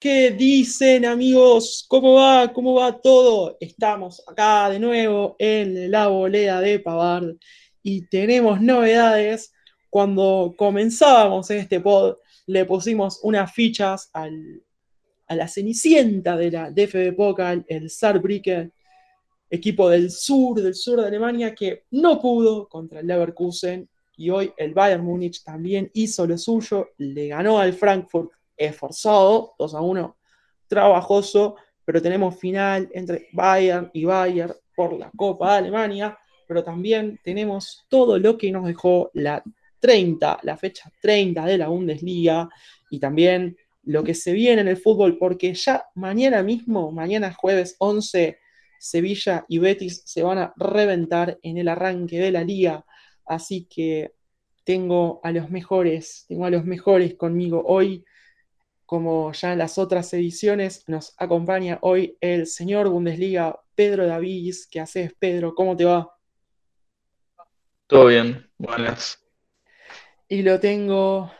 ¿Qué dicen amigos? ¿Cómo va? ¿Cómo va todo? Estamos acá de nuevo en la boleda de Pavard y tenemos novedades. Cuando comenzábamos este pod, le pusimos unas fichas a la cenicienta de la DFB Pokal, el Saarbrücken, equipo del sur, del sur de Alemania, que no pudo contra el Leverkusen y hoy el Bayern Múnich también hizo lo suyo, le ganó al Frankfurt esforzado, 2 a 1, trabajoso, pero tenemos final entre Bayern y Bayern por la Copa de Alemania, pero también tenemos todo lo que nos dejó la 30, la fecha 30 de la Bundesliga y también lo que se viene en el fútbol, porque ya mañana mismo, mañana jueves 11, Sevilla y Betis se van a reventar en el arranque de la liga, así que tengo a los mejores, tengo a los mejores conmigo hoy como ya en las otras ediciones, nos acompaña hoy el señor Bundesliga Pedro Davis. ¿Qué haces, Pedro? ¿Cómo te va? Todo bien, buenas. Y lo tengo,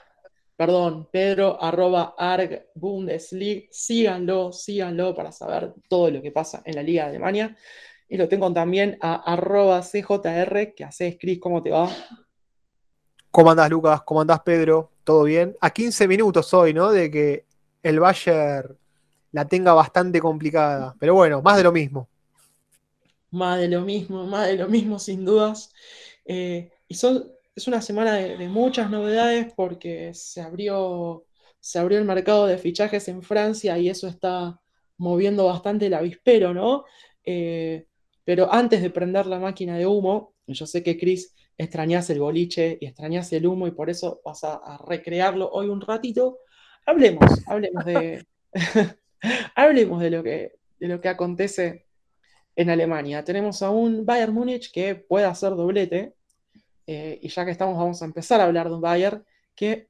perdón, Pedro arroba arg Bundesliga. Síganlo, síganlo para saber todo lo que pasa en la Liga de Alemania. Y lo tengo también a arroba CJR. ¿Qué haces, Cris? ¿Cómo te va? ¿Cómo andás, Lucas? ¿Cómo andás, Pedro? ¿Todo bien? A 15 minutos hoy, ¿no? De que el Bayern la tenga bastante complicada. Pero bueno, más de lo mismo. Más de lo mismo, más de lo mismo, sin dudas. Eh, y son, es una semana de, muchas novedades porque se abrió, se abrió el mercado de fichajes en Francia y eso está moviendo bastante el avispero, ¿no? Eh, pero antes de prender la máquina de humo, yo sé que Chris extrañas el boliche y extrañas el humo y por eso vas a, recrearlo hoy un ratito. Hablemos, hablemos de, hablemos de lo, que, de lo que acontece en Alemania. Tenemos a un Bayern Múnich que puede hacer doblete eh, y ya que estamos vamos a empezar a hablar de un Bayern que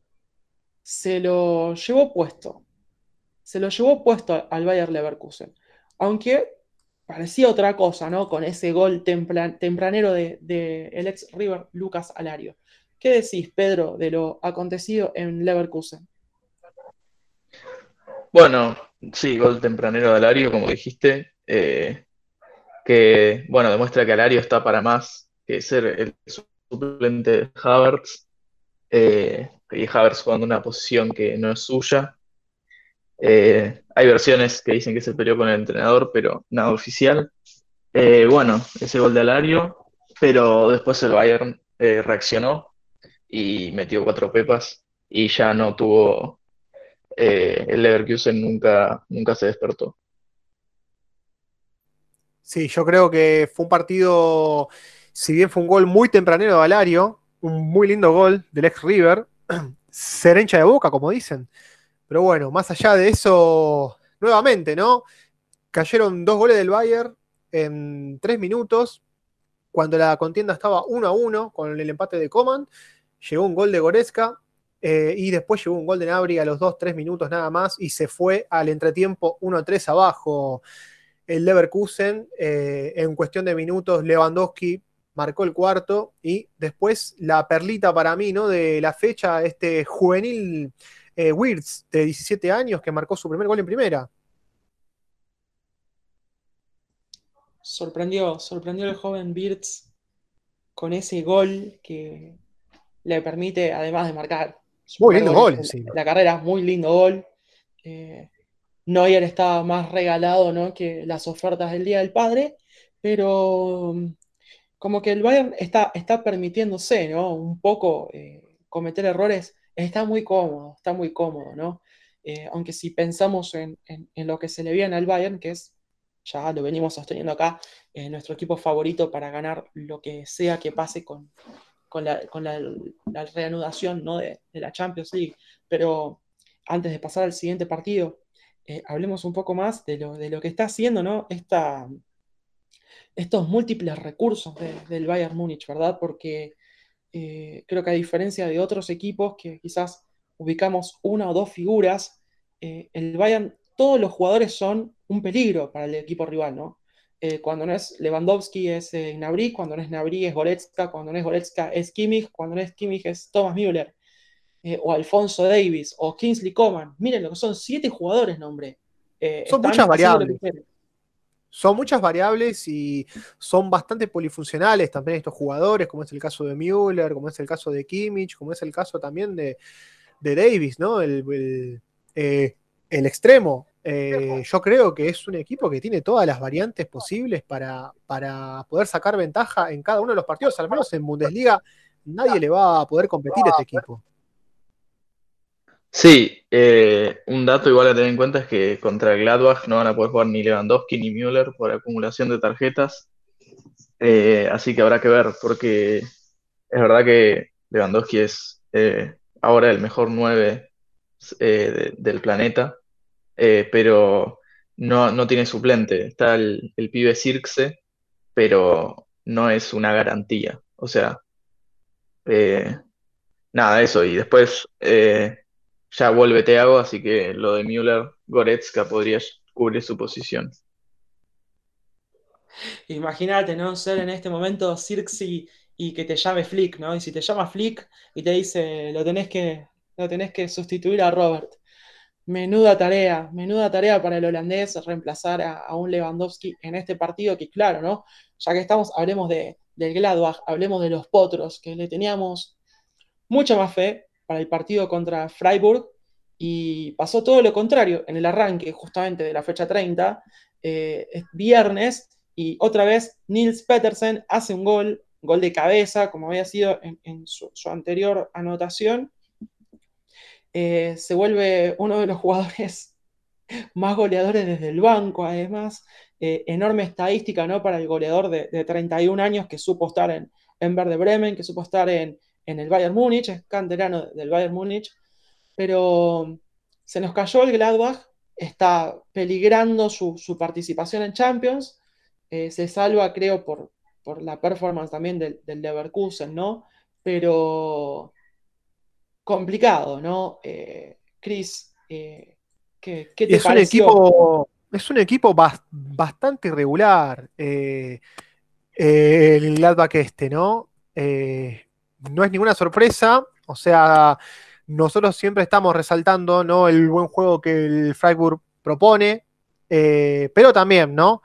se lo llevó puesto. Se lo llevó puesto al Bayern Leverkusen. Aunque parecía otra cosa, ¿no? Con ese gol tempranero de, el ex River Lucas Alario. ¿Qué decís, Pedro, de lo acontecido en Leverkusen? Bueno, sí, gol tempranero de Alario, como dijiste, eh, que, bueno, demuestra que Alario está para más que ser el suplente de Havertz, eh, y Havertz jugando una posición que no es suya, eh, hay versiones que dicen que se peleó con el entrenador, pero nada oficial. Eh, bueno, ese gol de Alario, pero después el Bayern eh, reaccionó y metió cuatro pepas y ya no tuvo. el Leverkusen nunca, nunca se despertó. Sí, yo creo que fue un partido, si bien fue un gol muy tempranero de Alario, un muy lindo gol del ex River, serencha de boca, como dicen. Pero bueno, más allá de eso, nuevamente, ¿no? Cayeron dos goles del Bayern en tres minutos, cuando la contienda estaba 1 a 1 con el empate de Coman. Llegó un gol de Goretzka eh, y después llegó un gol de Nabri a los 2-3 minutos nada más y se fue al entretiempo 1-3 abajo el Leverkusen. Eh, en cuestión de minutos, Lewandowski marcó el cuarto y después la perlita para mí, ¿no? De la fecha, este juvenil eh, Wirtz, de 17 años, que marcó su primer gol en primera. Sorprendió, sorprendió el joven Wirtz con ese gol que le permite, además de marcar. Muy lindo gol, La carrera, muy lindo gol. Eh, Neuer estaba más regalado ¿no? que las ofertas del Día del Padre, pero mm, como que el Bayern está, está permitiéndose ¿no? un poco eh, cometer errores está muy cómodo, está muy cómodo, ¿no? Eh, aunque si pensamos en, lo que se le viene al Bayern, que es, ya lo venimos sosteniendo acá, eh, nuestro equipo favorito para ganar lo que sea que pase con, la, reanudación ¿no? de, la Champions League. Pero antes de pasar al siguiente partido, eh, hablemos un poco más de lo, de lo que está haciendo ¿no? Esta, estos múltiples recursos del Bayern Múnich, ¿verdad? Porque eh, creo que a diferencia de otros equipos que quizás ubicamos una o dos figuras, eh, el Bayern, todos los jugadores son un peligro para el equipo rival, ¿no? Eh, cuando no es Lewandowski es Gnabry, cuando no es Gnabry es Goretzka, cuando no es Goretzka es Kimmich, cuando no es Kimmich es Thomas Müller. o Alfonso Davis, o Kingsley Coman. Miren lo que son, siete jugadores, nombre. Son muchas variables. Son muchas variables y son bastante polifuncionales también estos jugadores, como es el caso de Müller, como es el caso de Kimmich, como es el caso también de, Davis, ¿no? El, eh, extremo. yo creo que es un equipo que tiene todas las variantes posibles para, para poder sacar ventaja en cada uno de los partidos, al menos en Bundesliga nadie le va a poder competir a este equipo. Sí, eh, un dato igual a tener en cuenta es que contra Gladbach no van a poder jugar ni Lewandowski ni Müller por acumulación de tarjetas. Eh, así que habrá que ver, porque es verdad que Lewandowski es eh, ahora el mejor 9 del planeta, pero no, no, tiene suplente. Está el, el pibe Circe, pero no es una garantía. O sea, nada, eso. Y después ya vuelve Teago, así que lo de Müller, Goretzka podría cubrir su posición. Imagínate, ¿no? Ser en este momento Cirxi y que te llame Flick, ¿no? Y si te llama Flick y te dice, lo tenés que, lo tenés que sustituir a Robert. Menuda tarea, menuda tarea para el holandés reemplazar a, un Lewandowski en este partido, que claro, ¿no? Ya que estamos, hablemos de, del Gladbach, hablemos de los Potros, que le teníamos mucha más fe, para el partido contra Freiburg y pasó todo lo contrario en el arranque justamente de la fecha 30, eh, es viernes, y otra vez Nils Petersen hace un gol, gol de cabeza, como había sido en, su, anterior anotación. Eh, se vuelve uno de los jugadores más goleadores desde el banco, además. Eh, enorme estadística ¿no? para el goleador de, 31 años que supo estar en, en Verde Bremen, que supo estar en, en el Bayern Múnich, es canterano del Bayern Múnich, pero se nos cayó el Gladbach, está peligrando su, participación en Champions, eh, se salva creo por, por la performance también del, Leverkusen, ¿no? Pero complicado, ¿no? Eh, Chris, eh, ¿qué, te es Un equipo, es un equipo bastante irregular. el Gladbach este, ¿no? No es ninguna sorpresa, o sea, nosotros siempre estamos resaltando ¿no? el buen juego que el Freiburg propone, eh, pero también, ¿no?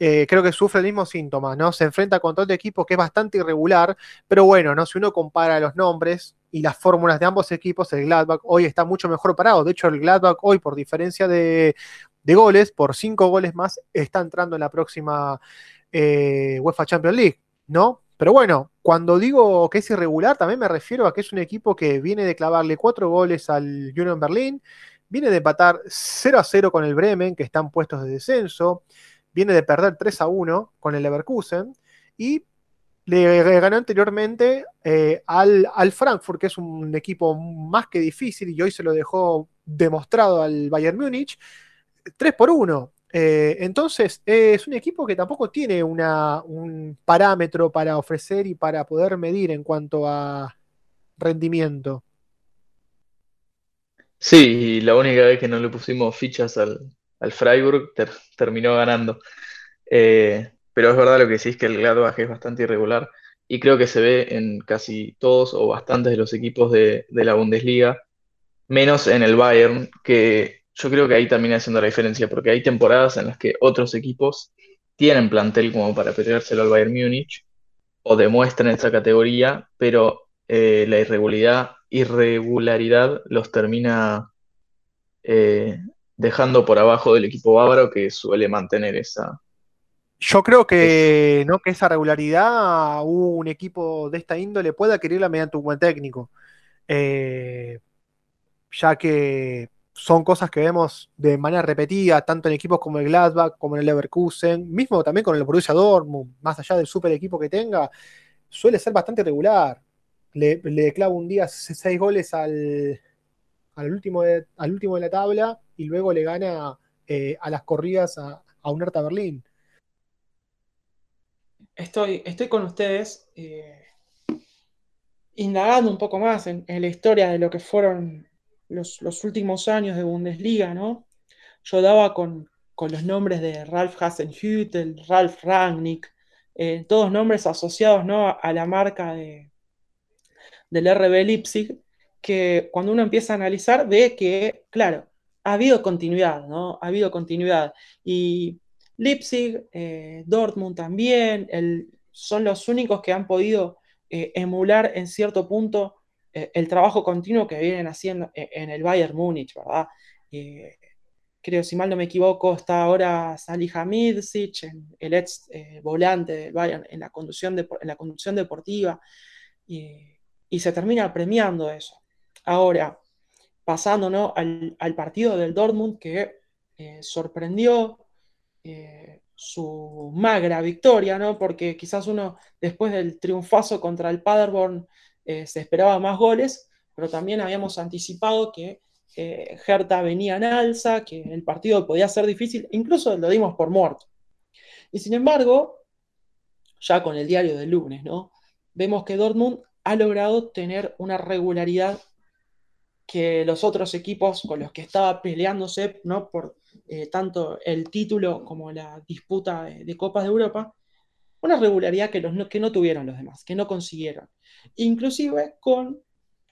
Eh, creo que sufre el mismo síntoma, ¿no? Se enfrenta contra otro equipo que es bastante irregular, pero bueno, ¿no? Si uno compara los nombres y las fórmulas de ambos equipos, el Gladbach hoy está mucho mejor parado. De hecho, el Gladbach hoy, por diferencia de, goles, por cinco goles más, está entrando en la próxima eh, UEFA Champions League, ¿no? Pero bueno, cuando digo que es irregular, también me refiero a que es un equipo que viene de clavarle cuatro goles al Union Berlin, viene de empatar 0 a 0 con el Bremen, que están puestos de descenso, viene de perder 3 a 1 con el Leverkusen y le ganó anteriormente eh, al, al, Frankfurt, que es un equipo más que difícil y hoy se lo dejó demostrado al Bayern Múnich, 3 por 1. Eh, entonces, es un equipo que tampoco tiene un parámetro para ofrecer y para poder medir en cuanto a rendimiento. Sí, la única vez que no le pusimos fichas al, Freiburg terminó ganando. Eh, pero es verdad lo que decís que el Gladbach es bastante irregular y creo que se ve en casi todos o bastantes de los equipos de, de la Bundesliga, menos en el Bayern, que yo creo que ahí también haciendo la diferencia, porque hay temporadas en las que otros equipos tienen plantel como para peleárselo al Bayern Múnich o demuestran esa categoría, pero eh, la irregularidad, irregularidad los termina eh, dejando por abajo del equipo bávaro que suele mantener esa. Yo creo que, ¿no? que esa regularidad un equipo de esta índole puede adquirirla mediante un buen técnico. Eh, ya que son cosas que vemos de manera repetida, tanto en equipos como el Gladbach, como en el Leverkusen, mismo también con el Borussia Dortmund, más allá del super equipo que tenga, suele ser bastante regular. Le, le un día seis goles al, al, último de, al último de la tabla y luego le gana eh, a las corridas a, un Hertha Berlín. Estoy, estoy con ustedes eh, indagando un poco más en la historia de lo que fueron los, últimos años de Bundesliga, ¿no? Yo daba con, los nombres de Ralf Hasenhüttel, Ralf Rangnick, eh, todos nombres asociados ¿no? a la marca de, del RB Leipzig. que cuando uno empieza a analizar ve que, claro, ha habido continuidad, ¿no? Ha habido continuidad. Y Leipzig, eh, Dortmund también, son los únicos que han podido eh, emular en cierto punto eh, el trabajo continuo que vienen haciendo en el Bayern Múnich, ¿verdad? creo, si mal no me equivoco, está ahora Salih Hamidsic, el ex volante del Bayern, en la conducción, en la conducción deportiva, y se termina premiando eso. Ahora, pasando al, partido del Dortmund que eh, sorprendió eh, su magra victoria, ¿no? porque quizás uno después del triunfazo contra el Paderborn eh, se esperaba más goles, pero también habíamos anticipado que Hertha venía en alza, que el partido podía ser difícil, incluso lo dimos por muerto. Y sin embargo, ya con el diario del lunes, ¿no? vemos que Dortmund ha logrado tener una regularidad que los otros equipos con los que estaba peleándose, ¿no? Por eh, tanto el título como la disputa de, Copas de Europa, una regularidad que, los, que no tuvieron los demás, que no consiguieron. Inclusive con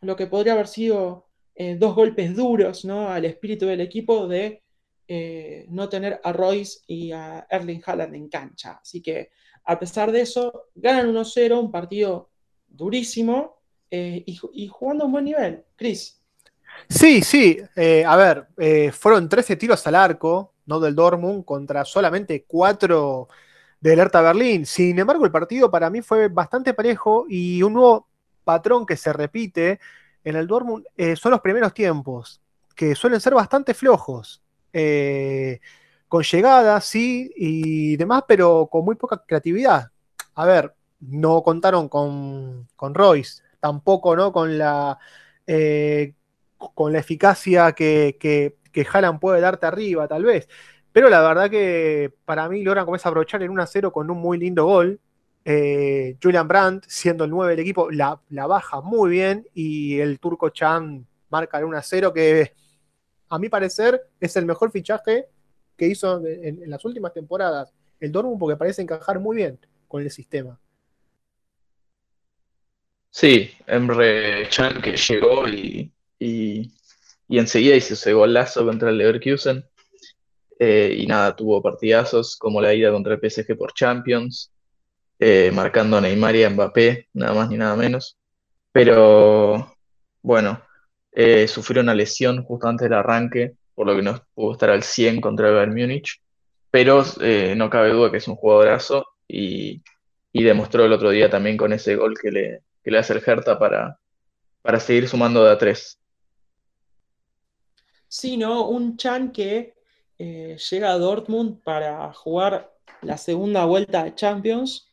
lo que podría haber sido eh, dos golpes duros ¿no? al espíritu del equipo de eh, no tener a Royce y a Erling Haaland en cancha. Así que a pesar de eso, ganan 1-0, un partido durísimo y, y, jugando a un buen nivel. Chris. Sí, sí. Eh, a ver, eh, fueron 13 tiros al arco, no del Dortmund, contra solamente 4 del Hertha Berlín. Sin embargo, el partido para mí fue bastante parejo y un nuevo patrón que se repite en el Dortmund eh, son los primeros tiempos, que suelen ser bastante flojos. con llegadas, sí, y demás, pero con muy poca creatividad. A ver, no contaron con, con Royce, tampoco ¿no? con la con la eficacia que, que, que Haaland puede darte arriba, tal vez. Pero la verdad que para mí logran comenzar a aprovechar en 1-0 con un muy lindo gol. Eh, Julian Brandt, siendo el 9 del equipo, la, baja muy bien y el turco Chan marca el 1-0 que a mi parecer es el mejor fichaje que hizo en, las últimas temporadas el Dortmund porque parece encajar muy bien con el sistema. Sí, Emre Chan que llegó y y, enseguida hizo ese golazo contra el Leverkusen. Eh, y nada, tuvo partidazos como la ida contra el PSG por Champions, eh, marcando a Neymar y a Mbappé, nada más ni nada menos. Pero bueno, eh, sufrió una lesión justo antes del arranque, por lo que no pudo estar al 100 contra el Bayern Múnich. Pero no cabe duda que es un jugadorazo y, y, demostró el otro día también con ese gol que le, que le hace el Hertha para, para seguir sumando de a 3 sino un Chan que eh, llega a Dortmund para jugar la segunda vuelta de Champions,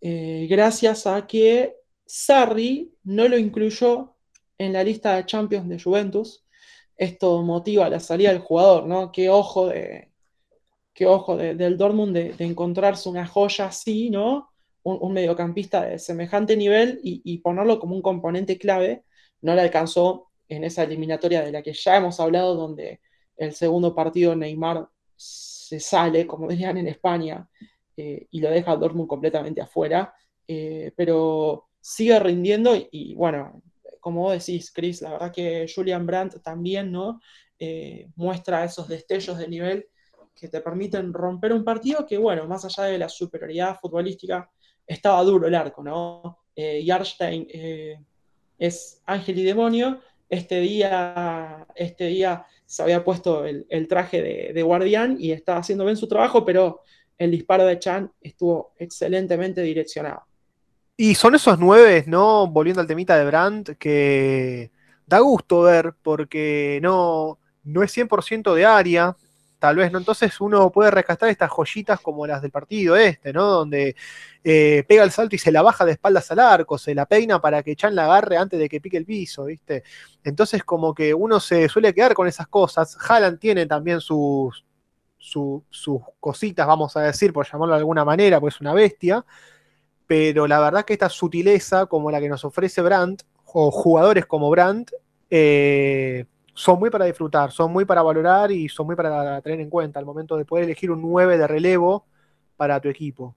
eh, gracias a que Sarri no lo incluyó en la lista de Champions de Juventus. Esto motiva la salida del jugador, ¿no? Qué ojo, de, qué ojo del Dortmund de, encontrarse una joya así, ¿no? Un, mediocampista de semejante nivel y, y, ponerlo como un componente clave. No le alcanzó en esa eliminatoria de la que ya hemos hablado, donde el segundo partido Neymar se sale, como dirían en España, eh, y lo deja Dortmund completamente afuera, eh, pero sigue rindiendo y, bueno, como vos decís, Chris, la verdad que Julian Brandt también, ¿no? Eh, muestra esos destellos de nivel que te permiten romper un partido que, bueno, más allá de la superioridad futbolística, estaba duro el arco, ¿no? Yarstein es ángel y demonio, este día, este día se había puesto el, traje de, guardián y estaba haciendo bien su trabajo, pero el disparo de Chan estuvo excelentemente direccionado. Y son esos nueve, ¿no? Volviendo al temita de Brandt, que da gusto ver porque no, no es 100% de área, tal vez, ¿no? Entonces uno puede rescatar estas joyitas como las del partido este, ¿no? Donde eh, pega el salto y se la baja de espaldas al arco, se la peina para que Chan la agarre antes de que pique el piso, ¿viste? Entonces como que uno se suele quedar con esas cosas. Haaland tiene también sus, sus cositas, vamos a decir, por llamarlo de alguna manera, pues es una bestia. Pero la verdad que esta sutileza como la que nos ofrece Brandt, o jugadores como Brandt, eh, son muy para disfrutar, son muy para valorar y son muy para tener en cuenta al momento de poder elegir un 9 de relevo para tu equipo.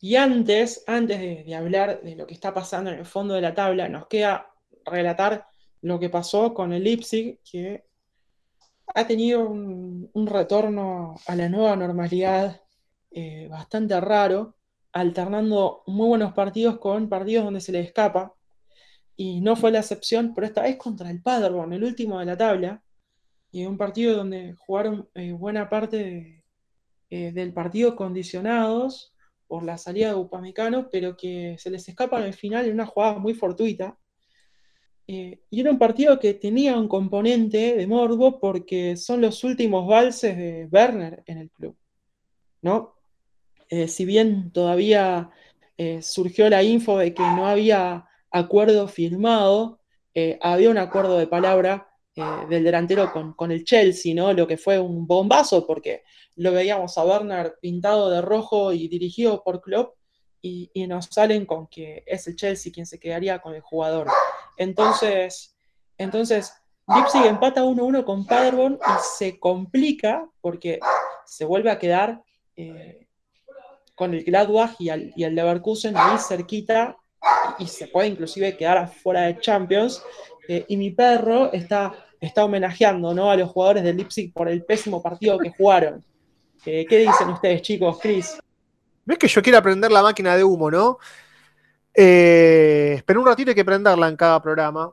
Y antes, antes de, hablar de lo que está pasando en el fondo de la tabla, nos queda relatar lo que pasó con el Leipzig, que ha tenido un, retorno a la nueva normalidad eh, bastante raro, alternando muy buenos partidos con partidos donde se le escapa. Y no fue la excepción, pero esta vez contra el Paderborn, el último de la tabla, y un partido donde jugaron eh, buena parte eh, del partido condicionados por la salida de Upamecano, pero que se les escapa al final en una jugada muy fortuita. Eh, y era un partido que tenía un componente de morbo porque son los últimos valses de Werner en el club. ¿no? si bien todavía surgió la info de que no había acuerdo firmado, había un acuerdo de palabra eh, del delantero con, el Chelsea, ¿no? Lo que fue un bombazo porque lo veíamos a Werner pintado de rojo y dirigido por Klopp y, nos salen con que es el Chelsea quien se quedaría con el jugador. Entonces, entonces Leipzig empata 1-1 con Paderborn y se complica porque se vuelve a quedar eh, con el Gladbach y, y el Leverkusen ahí cerquita y se puede inclusive quedar afuera de Champions. Eh, y mi perro está está homenajeando ¿no? a los jugadores del Leipzig por el pésimo partido que jugaron. Eh, ¿Qué dicen ustedes, chicos? Chris. Ves que yo quiero aprender la máquina de humo, ¿no? Eh, pero un ratito hay que prenderla en cada programa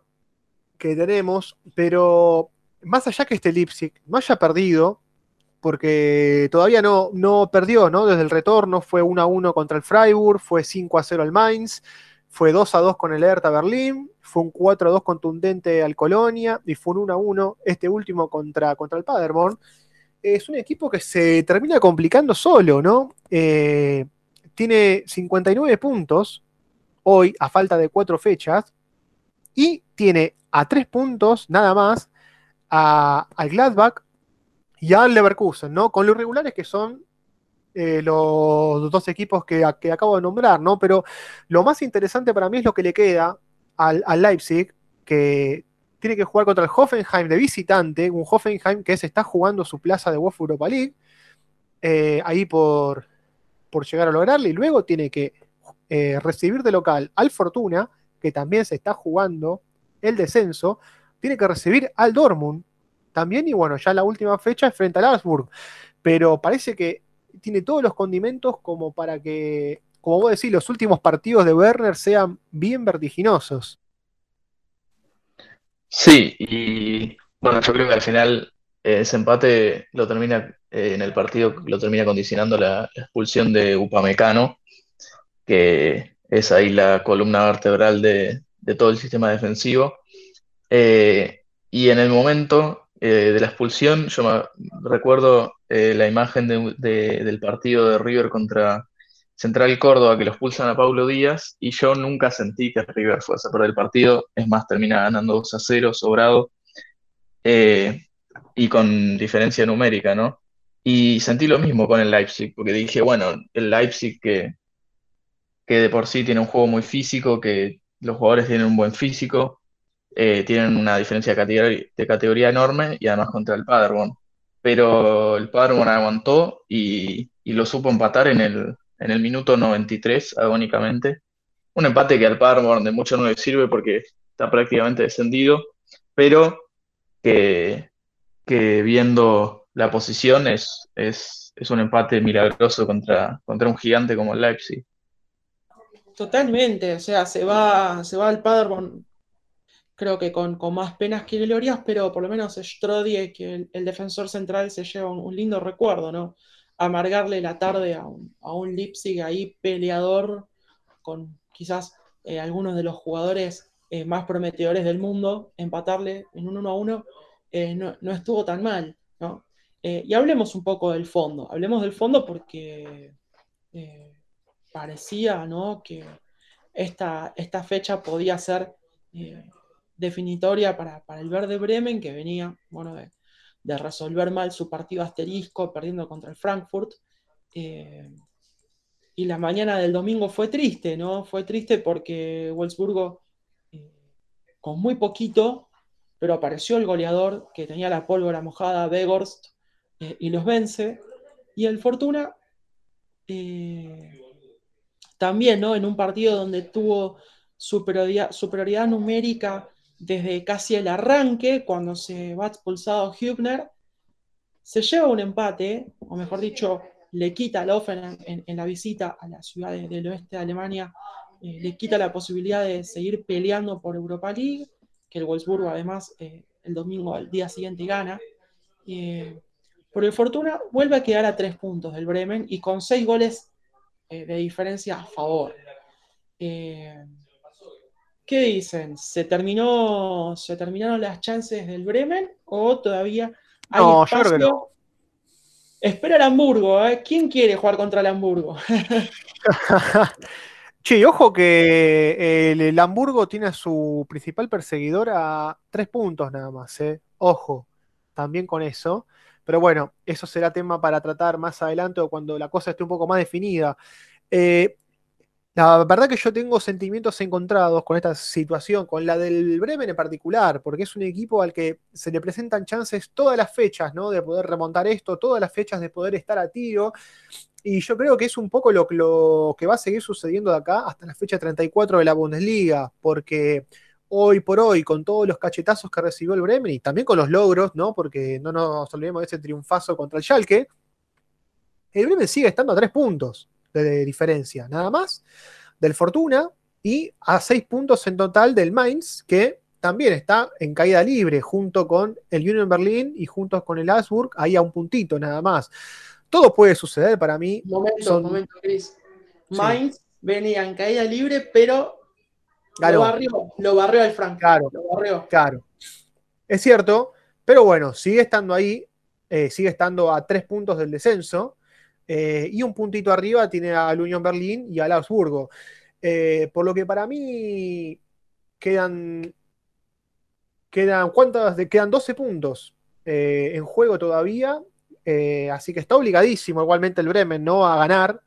que tenemos, pero más allá que este Leipzig no haya perdido, porque todavía no, no perdió, ¿no? Desde el retorno fue 1 a 1 contra el Freiburg, fue 5 a 0 al Mainz, fue 2 a 2 con el Hertha Berlín, fue un 4 a 2 contundente al Colonia y fue un 1 a 1 este último contra, contra el Paderborn. Es un equipo que se termina complicando solo, ¿no? Eh, tiene 59 puntos hoy a falta de 4 fechas y tiene a 3 puntos nada más al Gladbach y al Leverkusen, ¿no? Con los irregulares que son eh, los dos equipos que, acabo de nombrar, ¿no? Pero lo más interesante para mí es lo que le queda al, Leipzig, que tiene que jugar contra el Hoffenheim de visitante, un Hoffenheim que se está jugando su plaza de UEFA Europa League, eh, ahí por, por llegar a lograrle, y luego tiene que eh, recibir de local al Fortuna, que también se está jugando el descenso, tiene que recibir al Dortmund también, y bueno, ya la última fecha es frente al Augsburg, pero parece que tiene todos los condimentos como para que, como vos decís, los últimos partidos de Werner sean bien vertiginosos. Sí, y bueno, yo creo que al final eh, ese empate lo termina eh, en el partido, lo termina condicionando la, expulsión de Upamecano, que es ahí la columna vertebral de, todo el sistema defensivo. Eh, y en el momento de la expulsión, yo me recuerdo eh, la imagen del partido de River contra Central Córdoba, que los pulsan a Paulo Díaz, y yo nunca sentí que River fuese a perder el partido, es más, termina ganando 2 a 0, sobrado, eh, y con diferencia numérica, ¿no? Y sentí lo mismo con el Leipzig, porque dije, bueno, el Leipzig que, que de por sí tiene un juego muy físico, que los jugadores tienen un buen físico, eh, tienen una diferencia de categoría, enorme y además contra el Paderborn pero el Paderborn aguantó y, lo supo empatar en el, minuto 93, agónicamente. Un empate que al Paderborn de mucho no le sirve porque está prácticamente descendido, pero que, viendo la posición es, un empate milagroso contra, contra un gigante como el Leipzig. Totalmente, o sea, se va, se va al Paderborn creo que con, más penas que glorias, pero por lo menos Strodie, que el, defensor central, se lleva un, lindo recuerdo, ¿no? Amargarle la tarde a un, a Leipzig ahí peleador, con quizás eh, algunos de los jugadores eh, más prometedores del mundo, empatarle en un 1 a 1 eh, no, estuvo tan mal, ¿no? y hablemos un poco del fondo, hablemos del fondo porque parecía, ¿no? Que esta, esta fecha podía ser definitoria para, el Verde Bremen, que venía bueno, de, resolver mal su partido asterisco, perdiendo contra el Frankfurt. Eh, y la mañana del domingo fue triste, ¿no? Fue triste porque Wolfsburgo, eh, con muy poquito, pero apareció el goleador que tenía la pólvora mojada, Begorst, eh, y los vence. Y el Fortuna también, ¿no? En un partido donde tuvo superioridad numérica desde casi el arranque, cuando se va expulsado Hübner, se lleva un empate, o mejor dicho, le quita al Offenheim en, la visita a la ciudad del oeste de Alemania, eh, le quita la posibilidad de seguir peleando por Europa League, que el Wolfsburgo además eh, el domingo al día siguiente gana. Eh, por el Fortuna vuelve a quedar a tres puntos del Bremen y con seis goles de diferencia a favor. ¿Qué dicen? ¿Se terminó, se terminaron las chances del Bremen o todavía hay no, espacio? Yo creo que no. Espera el Hamburgo, ¿eh? ¿Quién quiere jugar contra el Hamburgo? che, ojo que el, Hamburgo tiene a su principal perseguidor a tres puntos nada más, ¿eh? Ojo, también con eso. Pero bueno, eso será tema para tratar más adelante o cuando la cosa esté un poco más definida. Eh, la verdad que yo tengo sentimientos encontrados con esta situación, con la del Bremen en particular, porque es un equipo al que se le presentan chances todas las fechas, ¿no? De poder remontar esto, todas las fechas de poder estar a tiro. Y yo creo que es un poco lo, que va a seguir sucediendo de acá hasta la fecha 34 de la Bundesliga, porque hoy por hoy, con todos los cachetazos que recibió el Bremen y también con los logros, ¿no? Porque no nos olvidemos de ese triunfazo contra el Schalke, el Bremen sigue estando a tres puntos de diferencia, nada más, del Fortuna y a seis puntos en total del Mainz, que también está en caída libre junto con el Union Berlin y junto con el Augsburg, ahí a un puntito nada más. Todo puede suceder para mí. Momento, momento, Chris. Mainz venía en caída libre, pero lo, barrió, lo barrió al Frank. Claro, claro. Es cierto, pero bueno, sigue estando ahí, eh, sigue estando a tres puntos del descenso. Eh, y un puntito arriba tiene al Unión Berlín y al Augsburgo. Eh, por lo que para mí quedan. Quedan, ¿cuántas? Quedan 12 puntos eh, en juego todavía. así que está obligadísimo igualmente el Bremen ¿no? a ganar.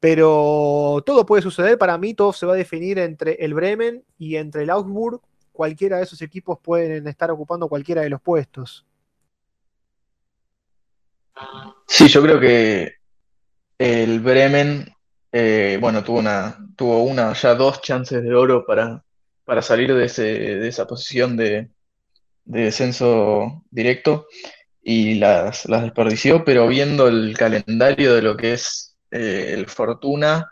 Pero todo puede suceder. Para mí todo se va a definir entre el Bremen y entre el Augsburg. Cualquiera de esos equipos pueden estar ocupando cualquiera de los puestos. Sí, yo creo que el Bremen, eh, bueno, tuvo una, tuvo una, ya dos chances de oro para, para salir de, ese, de esa posición de, descenso directo y las, las desperdició, pero viendo el calendario de lo que es eh, el Fortuna,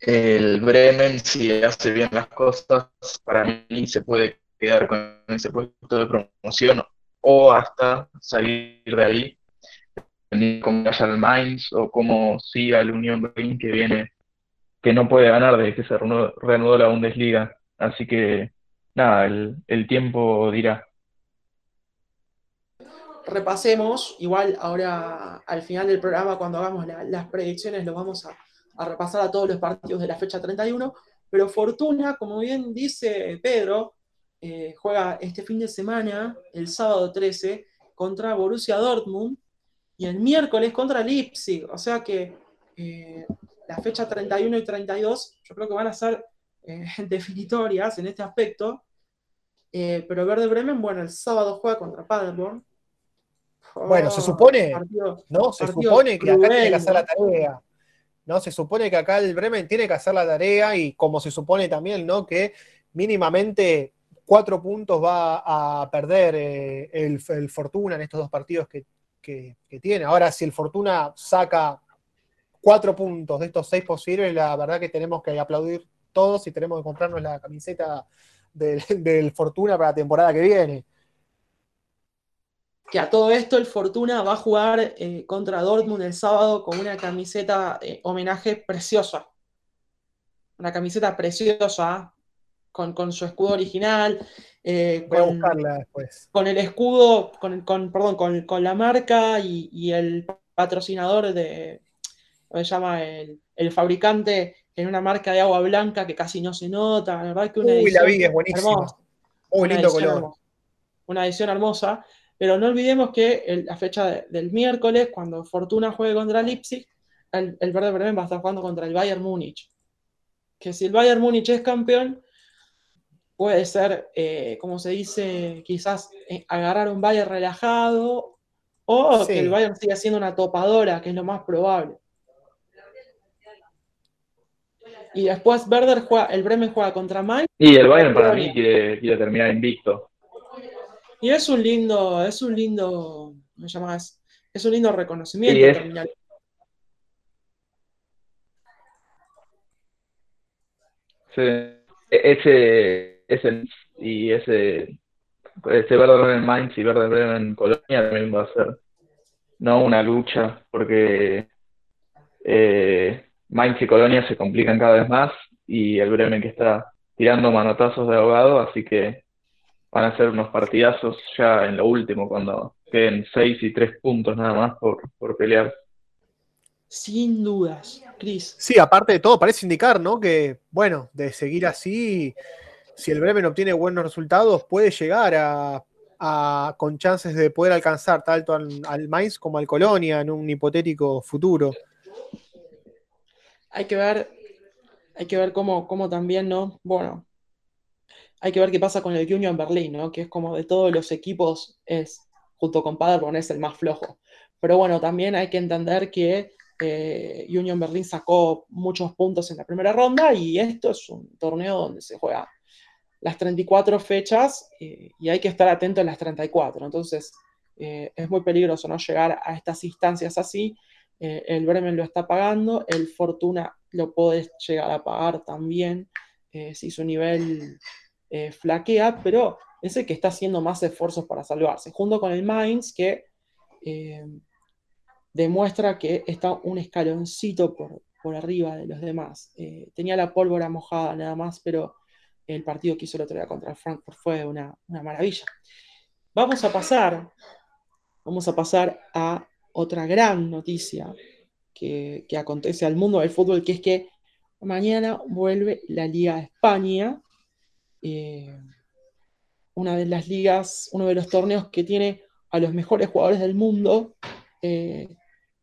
el Bremen, si hace bien las cosas, para mí se puede quedar con ese puesto de promoción o hasta salir de ahí como vaya el Mainz o como siga el Unión Berlín que viene, que no puede ganar desde que se reanudó, la Bundesliga. Así que nada, el, tiempo dirá. Repasemos, igual ahora al final del programa, cuando hagamos las predicciones, lo vamos a, repasar a todos los partidos de la fecha 31. Pero Fortuna, como bien dice Pedro, eh, juega este fin de semana, el sábado 13, contra Borussia Dortmund y el miércoles contra Leipzig. O sea que eh, la fecha 31 y 32 yo creo que van a ser eh, definitorias en este aspecto. Eh, pero Verde Bremen, bueno, el sábado juega contra Paderborn. bueno, se supone, ¿no? Se supone que acá tiene que hacer la tarea. ¿no? Se supone que acá el Bremen tiene que hacer la tarea y como se supone también, ¿no? Que mínimamente cuatro puntos va a perder el, el, Fortuna en estos dos partidos que, que, tiene. Ahora, si el Fortuna saca cuatro puntos de estos seis posibles, la verdad que tenemos que aplaudir todos y tenemos que comprarnos la camiseta del, Fortuna para la temporada que viene. Que a todo esto el Fortuna va a jugar eh, contra Dortmund el sábado con una camiseta eh, homenaje preciosa. Una camiseta preciosa, con, con su escudo original, eh, con, con, el escudo, con, perdón, con, la marca y, el patrocinador de, ¿cómo se llama? El, fabricante en una marca de agua blanca que casi no se nota. La verdad que una Uy, la vi, es buenísima. Muy lindo color. una edición hermosa. Pero no olvidemos que la fecha del miércoles, cuando Fortuna juegue contra Leipzig, el, el Verde Bremen va a estar jugando contra el Bayern Múnich. Que si el Bayern Múnich es campeón, puede ser, eh, como se dice, quizás eh, agarrar un Bayern relajado o que el Bayern siga siendo una topadora, que es lo más probable. Y después Werder juega, el Bremen juega contra Mainz. Y el Bayern para mí quiere, quiere terminar invicto. Y es un lindo, es un lindo, ¿me llamas? Es un lindo reconocimiento Sí, es- terminar. Sí. E- Ese, ese y ese, ese Werder Bremen Mainz y Werder Bremen Colonia también va a ser no una lucha, porque eh, Mainz y Colonia se complican cada vez más y el Bremen que está tirando manotazos de ahogado, así que van a ser unos partidazos ya en lo último, cuando queden seis y tres puntos nada más por, por pelear. Sin dudas, Cris. Sí, aparte de todo, parece indicar, ¿no? Que, bueno, de seguir así, si el Bremen obtiene buenos resultados, puede llegar a, con chances de poder alcanzar tanto al, al Mainz como al Colonia en un hipotético futuro. Hay que ver, hay que ver cómo, cómo también, ¿no? Bueno, hay que ver qué pasa con el Union Berlin, ¿no? Que es como de todos los equipos, es, junto con Paderborn, es el más flojo. Pero bueno, también hay que entender que eh, Union Berlin sacó muchos puntos en la primera ronda y esto es un torneo donde se juega las 34 fechas eh, y hay que estar atento a las 34. Entonces, eh, es muy peligroso no llegar a estas instancias así. Eh, el Bremen lo está pagando, el Fortuna lo puede llegar a pagar también si su nivel flaquea, pero es el que está haciendo más esfuerzos para salvarse, junto con el Mainz que demuestra que está un escaloncito por, por arriba de los demás. Tenía la pólvora mojada nada más, pero el partido que hizo el otro día contra el Frankfurt fue una, maravilla. Vamos a pasar, vamos a pasar a otra gran noticia que, que acontece al mundo del fútbol, que es que mañana vuelve la Liga de España, eh, una de las ligas, uno de los torneos que tiene a los mejores jugadores del mundo, eh,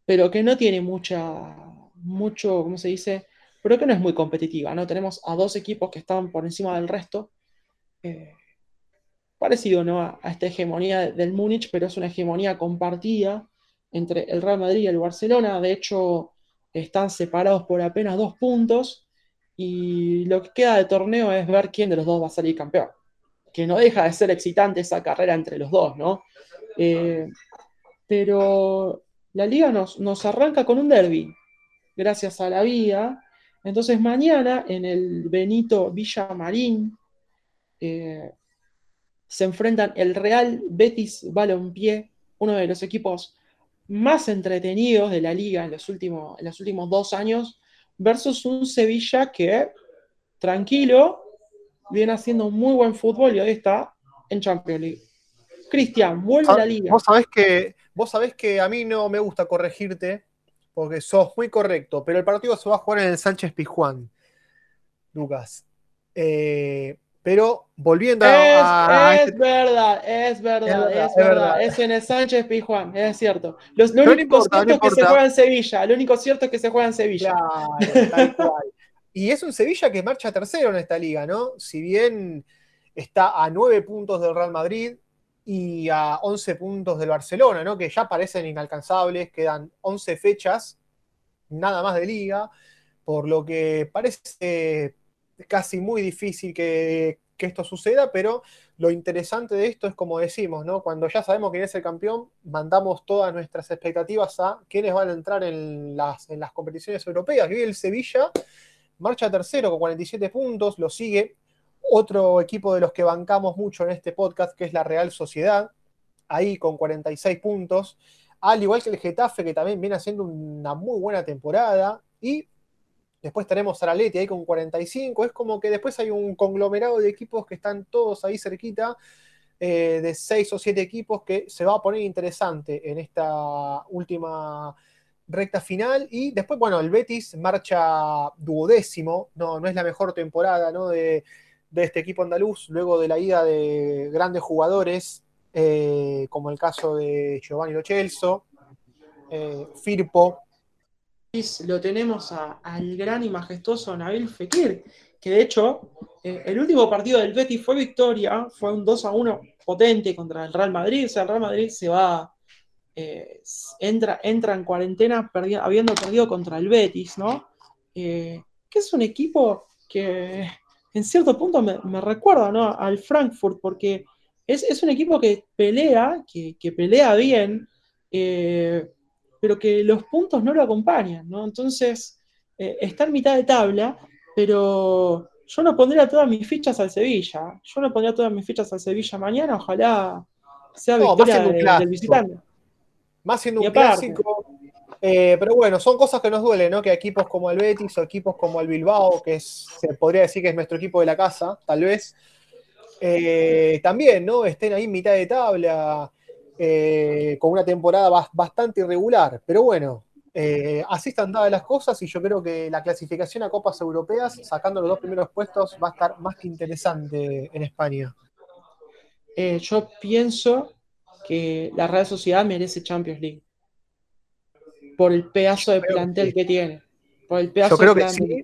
pero que no tiene mucha, mucho, ¿cómo se dice? Pero que no es muy competitiva, ¿no? Tenemos a dos equipos que están por encima del resto, eh, parecido, ¿no? A, esta hegemonía del Múnich, pero es una hegemonía compartida entre el Real Madrid y el Barcelona, de hecho están separados por apenas dos puntos y lo que queda de torneo es ver quién de los dos va a salir campeón, que no deja de ser excitante esa carrera entre los dos, ¿no? Eh, pero la liga nos, nos arranca con un derby, gracias a la vida. Entonces mañana en el Benito Villamarín eh, se enfrentan el Real Betis Balompié, uno de los equipos más entretenidos de la liga en los últimos, en los últimos dos años, versus un Sevilla que, tranquilo, viene haciendo muy buen fútbol y hoy está en Champions League. Cristian, vuelve a la liga. Vos sabés que, vos sabés que a mí no me gusta corregirte, porque sos muy correcto, pero el partido se va a jugar en el Sánchez Pizjuán, Lucas. Eh, pero volviendo Es, a, a es este- verdad, es verdad, Es verdad, es verdad. Es en el Sánchez Pizjuán, es cierto. Los- lo No único importa, cierto no es que se juega en Sevilla. Lo único cierto es que se juega en Sevilla. Claro, tal cual. Y es un Sevilla que marcha tercero en esta liga, ¿no? Si bien está a nueve puntos del Real Madrid y a 11 puntos del Barcelona, ¿no? Que ya parecen inalcanzables, quedan 11 fechas, nada más de liga, por lo que parece casi muy difícil que, que esto suceda, pero lo interesante de esto es como decimos, ¿no? Cuando ya sabemos quién es el campeón, mandamos todas nuestras expectativas a quiénes van a entrar en las, en las competiciones europeas. Y hoy el Sevilla marcha tercero con 47 puntos, lo sigue otro equipo de los que bancamos mucho en este podcast, que es la Real Sociedad, ahí con 46 puntos, al igual que el Getafe, que también viene haciendo una muy buena temporada, y después tenemos a Leti ahí con 45, es como que después hay un conglomerado de equipos que están todos ahí cerquita, eh, de 6 o 7 equipos, que se va a poner interesante en esta última recta final. Y después, bueno, el Betis marcha duodécimo, no, no es la mejor temporada ¿no? De este equipo andaluz, luego de la ida de grandes jugadores, eh, como el caso de Giovanni Lo Celso, eh, Firpo. Lo tenemos al gran y majestuoso Nabil Fekir, que de hecho eh, el último partido del Betis fue victoria, fue un 2 a 1 potente contra el Real Madrid, o sea, el Real Madrid se va, eh, entra, entra en cuarentena habiendo perdido contra el Betis, ¿no? Que es un equipo que en cierto punto me, recuerda ¿no? al Frankfurt, porque es, un equipo que pelea, que, pelea bien, eh, pero que los puntos no lo acompañan, ¿no? Entonces, eh, está en mitad de tabla, pero yo no pondría todas mis fichas al Sevilla. Yo no pondría todas mis fichas al Sevilla mañana, ojalá sea victoria del visitante. Más siendo un clásico. Eh, pero bueno, son cosas que nos duelen, ¿no? Que equipos como el Betis o equipos como el Bilbao, que se podría decir que es nuestro equipo de la casa, tal vez, eh, también, ¿no? Estén ahí en mitad de tabla, eh, con una temporada bastante irregular. Pero bueno, así están dadas las cosas y yo creo que la clasificación a Copas Europeas, sacando los dos primeros puestos, va a estar más que interesante en España. yo pienso que la Real Sociedad merece Champions League por el pedazo de plantel que tiene. Por el pedazo Yo creo que sí.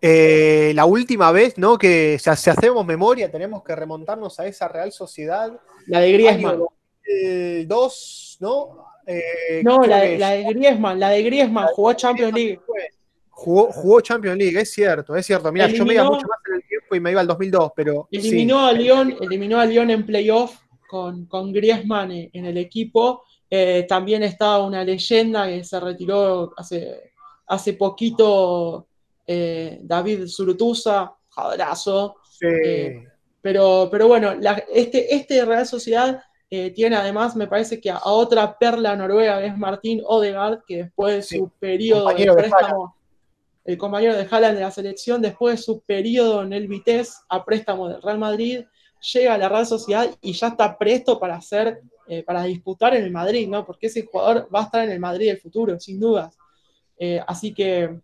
Eh, la última vez, ¿no? Que si hacemos memoria, tenemos que remontarnos a esa Real Sociedad. La de Griezmann. El 2, ¿no? Eh, no, la de, la de, Griezmann, la de Griezmann, jugó Champions League. Jugó, Champions League, es cierto, es cierto. Mira, yo me iba mucho más en el tiempo y me iba al 2002, pero. Eliminó a Lyon, eliminó a Lyon en playoff con, con Griezmann en el equipo eh, también está una leyenda que se retiró hace, hace poquito, eh, David Zurutuza, jadrazo. Eh, pero, pero bueno, este, este Real Sociedad tiene además, me parece que a, otra perla noruega, que es Martín Odegaard, que después de su periodo de préstamo, el compañero de Haaland de la selección, después de su periodo en el Vitesse a préstamo del Real Madrid, llega a la Real Sociedad y ya está presto para hacer eh, para disputar en el Madrid, ¿no? Porque ese jugador va a estar en el Madrid del futuro, sin dudas. Eh, así que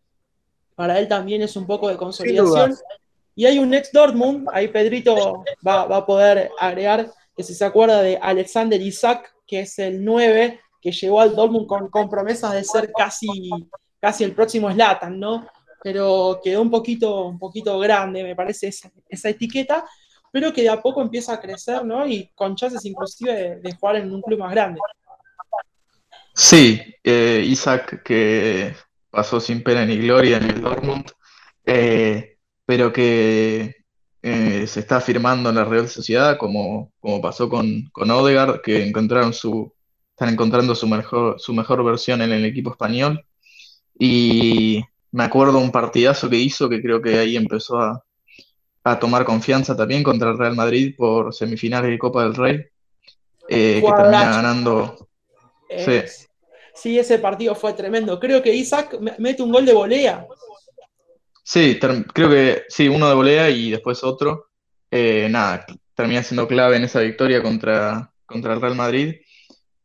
para él también es un poco de consolidación. Y hay un ex Dortmund, ahí Pedrito va, a poder agregar que si se acuerda de Alexander Isaac, que es el 9, que llegó al Dortmund con, promesas de ser casi, casi el próximo Slatan, ¿no? Pero quedó un poquito, un poquito grande, me parece, esa, esa etiqueta pero que de a poco empieza a crecer, ¿no? Y con chances inclusive de, jugar en un club más grande. Sí, eh, Isaac que pasó sin pena ni gloria en el Dortmund, eh, pero que eh, se está firmando en la Real Sociedad, como, como pasó con, con Odegaard, que encontraron su, están encontrando su mejor, su mejor versión en el equipo español. Y me acuerdo un partidazo que hizo, que creo que ahí empezó a, a tomar confianza también contra el Real Madrid por semifinales de Copa del Rey, eh, que termina ganando. sí. ese partido fue tremendo. Creo que Isaac mete un gol de volea. Sí, creo que sí, uno de volea y después otro. Eh, nada, termina siendo clave en esa victoria contra, contra el Real Madrid.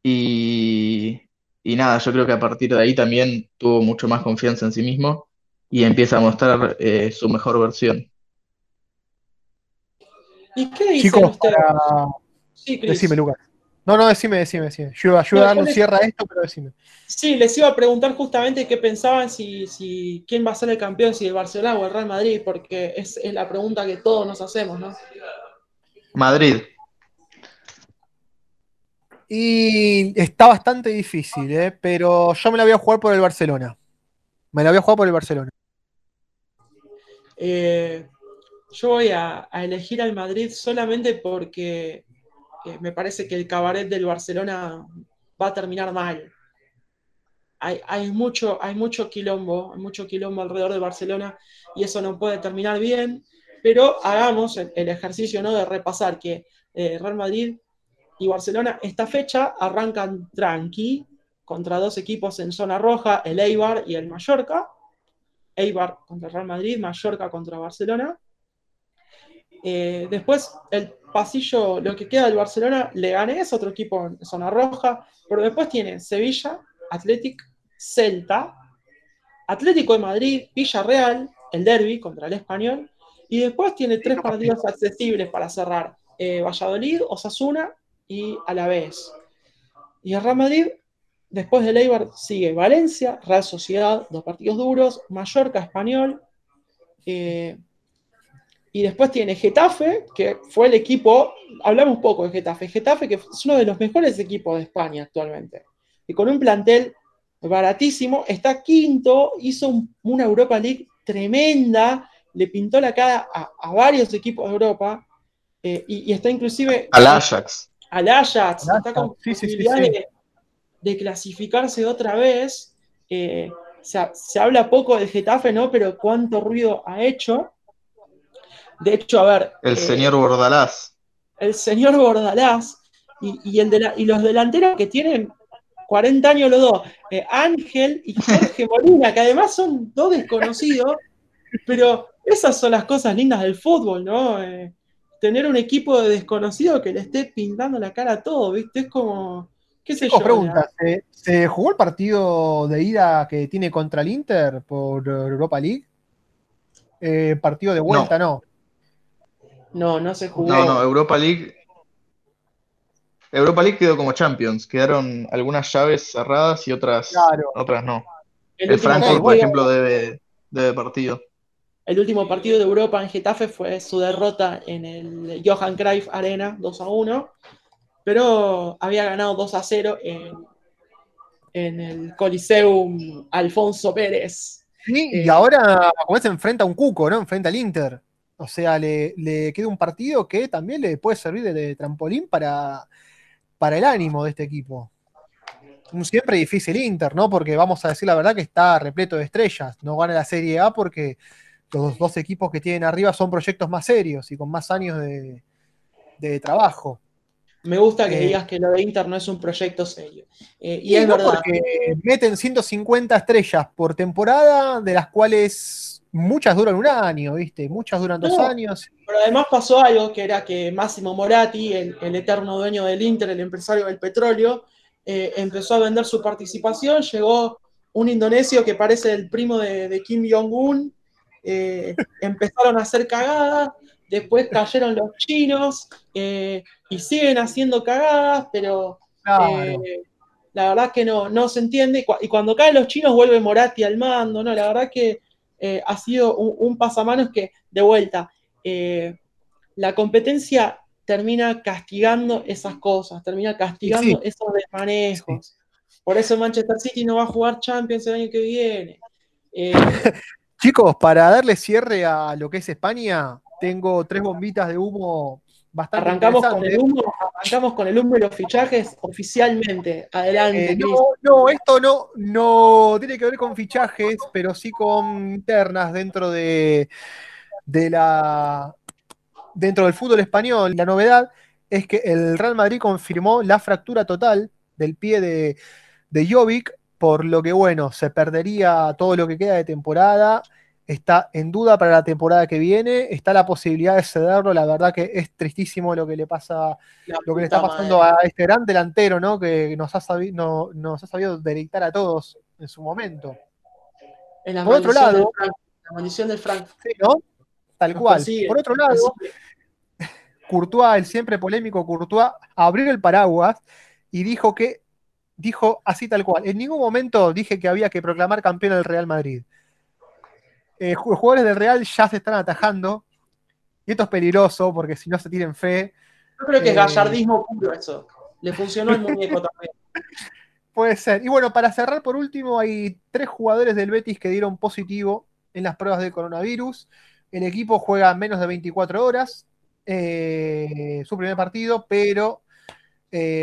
Y, y nada, yo creo que a partir de ahí también tuvo mucho más confianza en sí mismo y empieza a mostrar eh, su mejor versión. ¿Y qué dicen ustedes? Sí, decime, Lucas. No, no, decime, decime, decime. Yo ayuda a darle un cierre a esto, pero decime. Sí, les iba a preguntar justamente qué pensaban si, si quién va a ser el campeón, si el Barcelona o el Real Madrid, porque es, la pregunta que todos nos hacemos, ¿no? Madrid. Y está bastante difícil, ¿eh? pero yo me la voy a jugar por el Barcelona. Me la voy a jugar por el Barcelona. Eh, yo voy a, elegir al Madrid solamente porque eh, me parece que el cabaret del Barcelona va a terminar mal. Hay, mucho, hay mucho quilombo, hay mucho quilombo alrededor de Barcelona y eso no puede terminar bien, pero hagamos el, ejercicio ¿no? de repasar que eh, Real Madrid y Barcelona esta fecha arrancan tranqui contra dos equipos en zona roja, el Eibar y el Mallorca. Eibar contra Real Madrid, Mallorca contra Barcelona. Eh, después, el pasillo, lo que queda del Barcelona, le es otro equipo en zona roja, pero después tiene Sevilla, Athletic, Celta, Atlético de Madrid, Villarreal, el derby contra el Español, y después tiene tres partidos accesibles para cerrar, eh, Valladolid, Osasuna y Alavés. Y el Real Madrid, después de Eibar, sigue Valencia, Real Sociedad, dos partidos duros, Mallorca, Español, eh, y después tiene Getafe, que fue el equipo, hablamos un poco de Getafe, Getafe que es uno de los mejores equipos de España actualmente. Y con un plantel baratísimo, está quinto, hizo una Europa League tremenda, le pintó la cara a, varios equipos de Europa eh, y, está inclusive... Al Ajax. Al Ajax, está con posibilidad de, clasificarse otra vez. Eh, se, habla poco del Getafe, ¿no? Pero cuánto ruido ha hecho. De hecho, a ver... El señor Bordalás. El señor Bordalás y, el de y los delanteros que tienen 40 años los dos, eh, Ángel y Jorge Molina, que además son dos desconocidos, pero esas son las cosas lindas del fútbol, ¿no? Eh, tener un equipo de desconocidos que le esté pintando la cara a todo, ¿viste? Es como, qué sé yo. Pregunta, ¿se, jugó el partido de ida que tiene contra el Inter por Europa League? Eh, partido de vuelta, no. no. No, se jugó. No, no, Europa League Europa League quedó como Champions, quedaron algunas llaves cerradas y otras, otras no. El, Frankfurt, por ejemplo, debe, partido. El último partido de Europa en Getafe fue su derrota en el Johan Cruyff Arena 2 a 1, pero había ganado 2 a 0 en, el Coliseum Alfonso Pérez. Sí, y eh, ahora como se enfrenta a un cuco, ¿no? Enfrenta al Inter. O sea, le, queda un partido que también le puede servir de trampolín para para el ánimo de este equipo. Un siempre difícil Inter, ¿no? Porque vamos a decir la verdad que está repleto de estrellas. No gana la Serie A porque los dos equipos que tienen arriba son proyectos más serios y con más años de, trabajo. Me gusta que eh, digas que lo de Inter no es un proyecto serio. Eh, y, es verdad. Porque meten 150 estrellas por temporada, de las cuales muchas duran un año, ¿viste? Muchas duran dos años. Pero además pasó algo que era que Máximo Moratti, el, eterno dueño del Inter, el empresario del petróleo, eh, empezó a vender su participación. Llegó un indonesio que parece el primo de, Kim Jong-un. Eh, empezaron a hacer cagadas. Después cayeron los chinos eh, y siguen haciendo cagadas, pero la verdad que no, no se entiende. Y cuando caen los chinos vuelve Moratti al mando, ¿no? La verdad que eh, ha sido un, pasamanos que, de vuelta, eh, la competencia termina castigando esas cosas, termina castigando esos desmanejos. Por eso Manchester City no va a jugar Champions el año que viene. Eh, Chicos, para darle cierre a lo que es España, tengo tres bombitas de humo Arrancamos con el humo, arrancamos con el humo y los fichajes oficialmente. Adelante. Eh, no, no, esto no, no tiene que ver con fichajes, pero sí con internas dentro de, de la dentro del fútbol español. La novedad es que el Real Madrid confirmó la fractura total del pie de, de Jovic, por lo que bueno, se perdería todo lo que queda de temporada está en duda para la temporada que viene, está la posibilidad de cederlo, la verdad que es tristísimo lo que le pasa, lo que le está pasando a este gran delantero, ¿no? Que nos ha, sabido, nos ha sabido deleitar a todos en su momento. Por otro lado, la maldición del Frank. ¿no? Tal cual. Por otro lado, Courtois, el siempre polémico Courtois, abrió el paraguas y dijo que, dijo así tal cual, en ningún momento dije que había que proclamar campeón al Real Madrid eh, jugadores del Real ya se están atajando. Y esto es peligroso porque si no se tienen fe. Yo creo que es eh, gallardismo puro eso. Le funcionó el muñeco también. Puede ser. Y bueno, para cerrar por último, hay tres jugadores del Betis que dieron positivo en las pruebas de coronavirus. El equipo juega menos de 24 horas. Eh, su primer partido, pero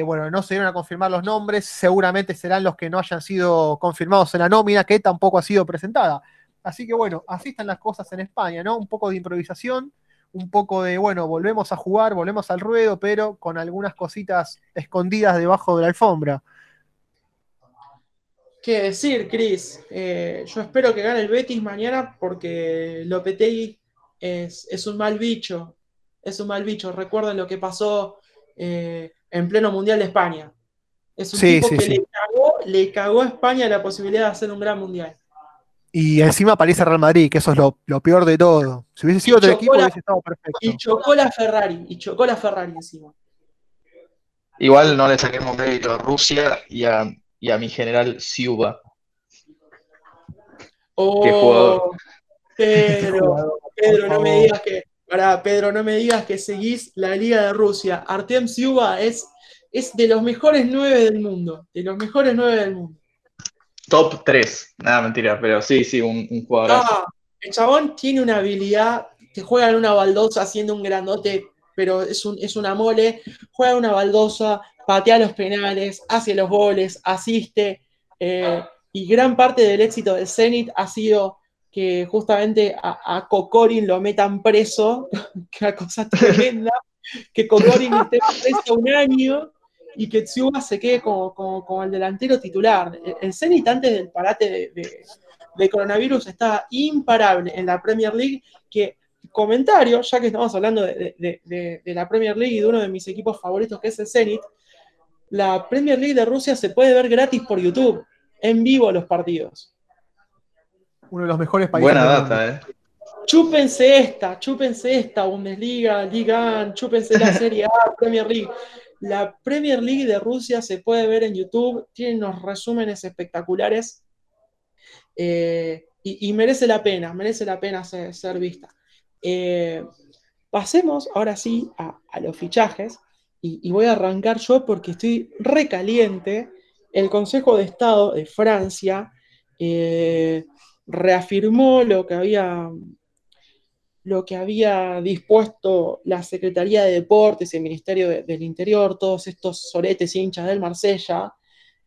bueno, no se dieron a confirmar los nombres. Seguramente serán los que no hayan sido confirmados en la nómina, que tampoco ha sido presentada. Así que bueno, así están las cosas en España, ¿no? Un poco de improvisación, un poco de, bueno, volvemos a jugar, volvemos al ruedo, pero con algunas cositas escondidas debajo de la alfombra. ¿Qué decir, Cris? Eh, yo espero que gane el Betis mañana porque Lopetegui es, es, un mal bicho. Es un mal bicho. Recuerden lo que pasó eh, en pleno Mundial de España. Es un tipo que Le, cagó, le cagó a España la posibilidad de hacer un gran Mundial. Y encima aparece Real Madrid, que eso es lo, peor de todo. Si hubiese sido otro equipo, hubiese estado perfecto. Y chocó la Ferrari, y chocó la Ferrari encima. Igual no le saquemos crédito a Rusia y a, y a mi general Siuba. Oh, Qué jugador. Pedro, Pedro, no me digas que. Para, Pedro, no me digas que seguís la Liga de Rusia. Artem Siuba es, es de los mejores nueve del mundo. De los mejores nueve del mundo. Top 3, nada mentira, pero sí, sí, un, un jugador. El chabón tiene una habilidad, que juega en una baldosa haciendo un grandote, pero es, un, es una mole, juega en una baldosa, patea los penales, hace los goles, asiste, eh, y gran parte del éxito del Zenit ha sido que justamente a, a Kokorin lo metan preso, que una cosa tremenda, que Kokorin esté preso un año y que Tsuba se quede como, el delantero titular. El, Zenit antes del parate de, coronavirus está imparable en la Premier League, que comentario, ya que estamos hablando de, la Premier League y de uno de mis equipos favoritos que es el Zenit, la Premier League de Rusia se puede ver gratis por YouTube, en vivo los partidos. Uno de los mejores países. Buena data, eh. Chúpense esta, chúpense esta, Bundesliga, Liga, chúpense la Serie A, Premier League. La Premier League de Rusia se puede ver en YouTube, tiene unos resúmenes espectaculares eh, y, merece la pena, merece la pena ser, vista. Eh, pasemos ahora sí a, los fichajes y, voy a arrancar yo porque estoy recaliente. El Consejo de Estado de Francia eh, reafirmó lo que había lo que había dispuesto la Secretaría de Deportes y el Ministerio del Interior, todos estos soletes hinchas del Marsella,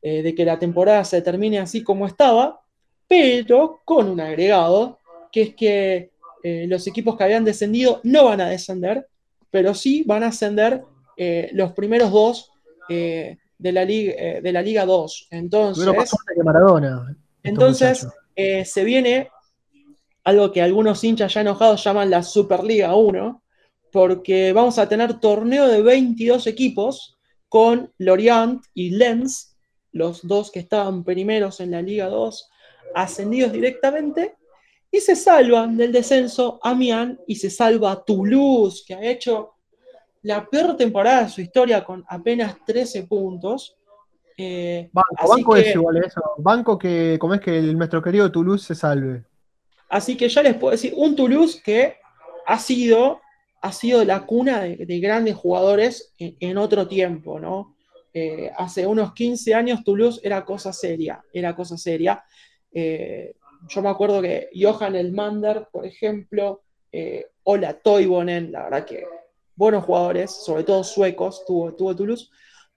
eh, de que la temporada se termine así como estaba, pero con un agregado, que es que eh, los equipos que habían descendido no van a descender, pero sí van a ascender eh, los primeros dos de, la liga, de la Liga 2. Entonces, entonces se viene algo que algunos hinchas ya enojados llaman la Superliga 1, porque vamos a tener torneo de 22 equipos con Lorient y Lens, los dos que estaban primeros en la Liga 2, ascendidos directamente, y se salvan del descenso Amiens y se salva Toulouse, que ha hecho la peor temporada de su historia con apenas 13 puntos. Eh, banco, banco es igual eso. Banco que, como es que el, nuestro querido Toulouse se salve. Así que ya les puedo decir, un Toulouse que ha sido, ha sido la cuna de, grandes jugadores en, otro tiempo, ¿no? Eh, hace unos 15 años Toulouse era cosa seria, era cosa seria. Eh, yo me acuerdo que Johan Elmander, por ejemplo, eh, Ola Toivonen, la verdad que buenos jugadores, sobre todo suecos, tuvo, tuvo Toulouse.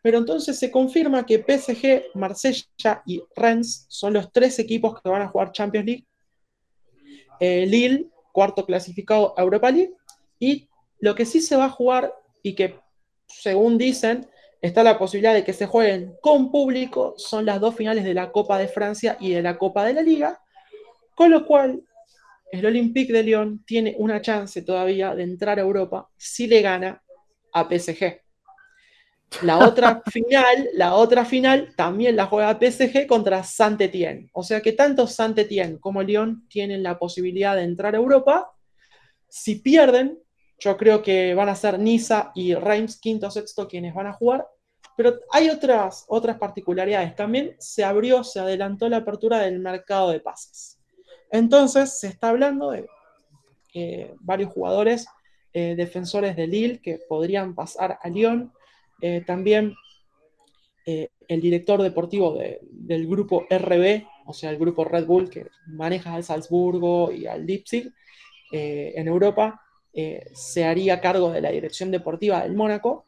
Pero entonces se confirma que PSG, Marsella y Rennes son los tres equipos que van a jugar Champions League eh, Lille, cuarto clasificado a Europa League, y lo que sí se va a jugar y que, según dicen, está la posibilidad de que se jueguen con público, son las dos finales de la Copa de Francia y de la Copa de la Liga, con lo cual el Olympique de Lyon tiene una chance todavía de entrar a Europa si le gana a PSG. La otra final, la otra final también la juega PSG contra Saint-Étienne. O sea que tanto Saint-Étienne como Lyon tienen la posibilidad de entrar a Europa. Si pierden, yo creo que van a ser Niza y Reims quinto sexto quienes van a jugar. Pero hay otras, otras particularidades. También se abrió, se adelantó la apertura del mercado de pases. Entonces se está hablando de eh, varios jugadores eh, defensores de Lille que podrían pasar a Lyon eh, también eh, el director deportivo del grupo RB, o sea, el grupo Red Bull que maneja al Salzburgo y al Leipzig eh, en Europa, se haría cargo de la dirección deportiva del Mónaco.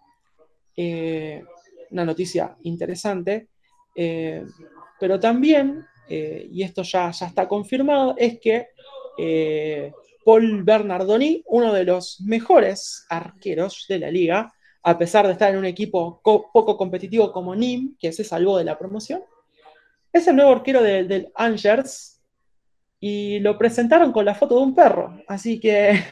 una noticia interesante. pero también, y esto ya, ya está confirmado, es que Paul Bernardoni, uno de los mejores arqueros de la liga, a pesar de estar en un equipo poco competitivo como NIM, que se salvó de la promoción. Es el nuevo arquero del Angers y lo presentaron con la foto de un perro. Así que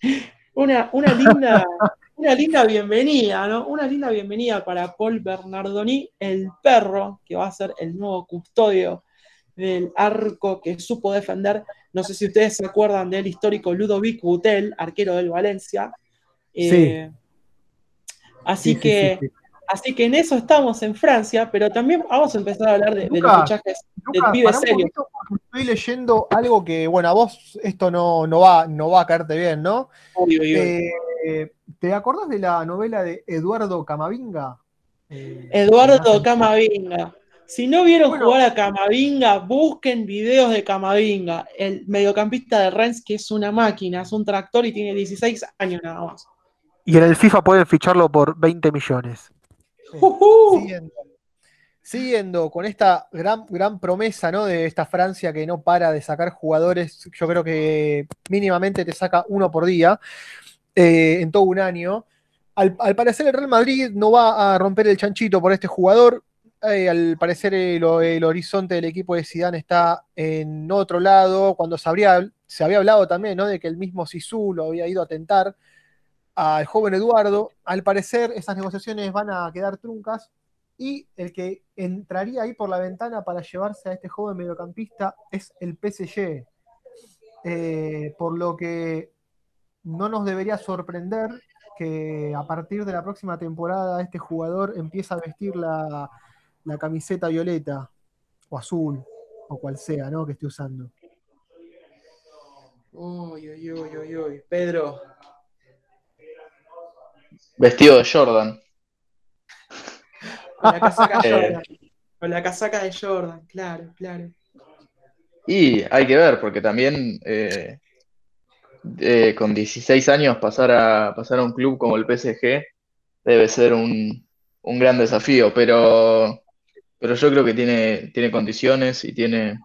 una, una, linda, una linda bienvenida, ¿no? Una linda bienvenida para Paul Bernardoni, el perro, que va a ser el nuevo custodio del arco que supo defender. No sé si ustedes se acuerdan del histórico Ludovic Butel, arquero del Valencia. Sí. Así que... Así que en eso estamos en Francia, pero también vamos a empezar a hablar de, los fichajes del pibe serio. Estoy leyendo algo que, bueno, a vos esto no, no, va, no va a caerte bien, ¿no? Eh, ¿Te acordás de la novela de Eduardo Camavinga? Eh, Eduardo Camavinga. Si no vieron jugar a Camavinga, busquen videos de Camavinga, el mediocampista de Rennes, que es una máquina, es un tractor y tiene 16 años nada más. Y en el FIFA pueden ficharlo por 20 millones. Siguiendo, con esta gran, gran promesa ¿no? de esta Francia que no para de sacar jugadores, yo creo que mínimamente te saca uno por día eh, en todo un año. Al, parecer el Real Madrid no va a romper el chanchito por este jugador. Eh, al parecer el, horizonte del equipo de Zidane está en otro lado. Cuando se, se había hablado también ¿no? de que el mismo Sisu lo había ido a tentar al joven Eduardo. Al parecer esas negociaciones van a quedar truncas y el que entraría ahí por la ventana para llevarse a este joven mediocampista es el PSG. Eh, por lo que no nos debería sorprender que a partir de la próxima temporada este jugador empieza a vestir la, camiseta violeta o azul o cual sea, ¿no? Que esté usando. Uy, uy, uy, uy, uy. Pedro. Vestido de Jordan. Con la casaca de Jordan. Con la casaca de Jordan, claro, claro. Y hay que ver, porque también eh, eh, con 16 años pasar a, pasar a un club como el PSG debe ser un, gran desafío, pero, pero yo creo que tiene, tiene condiciones y tiene,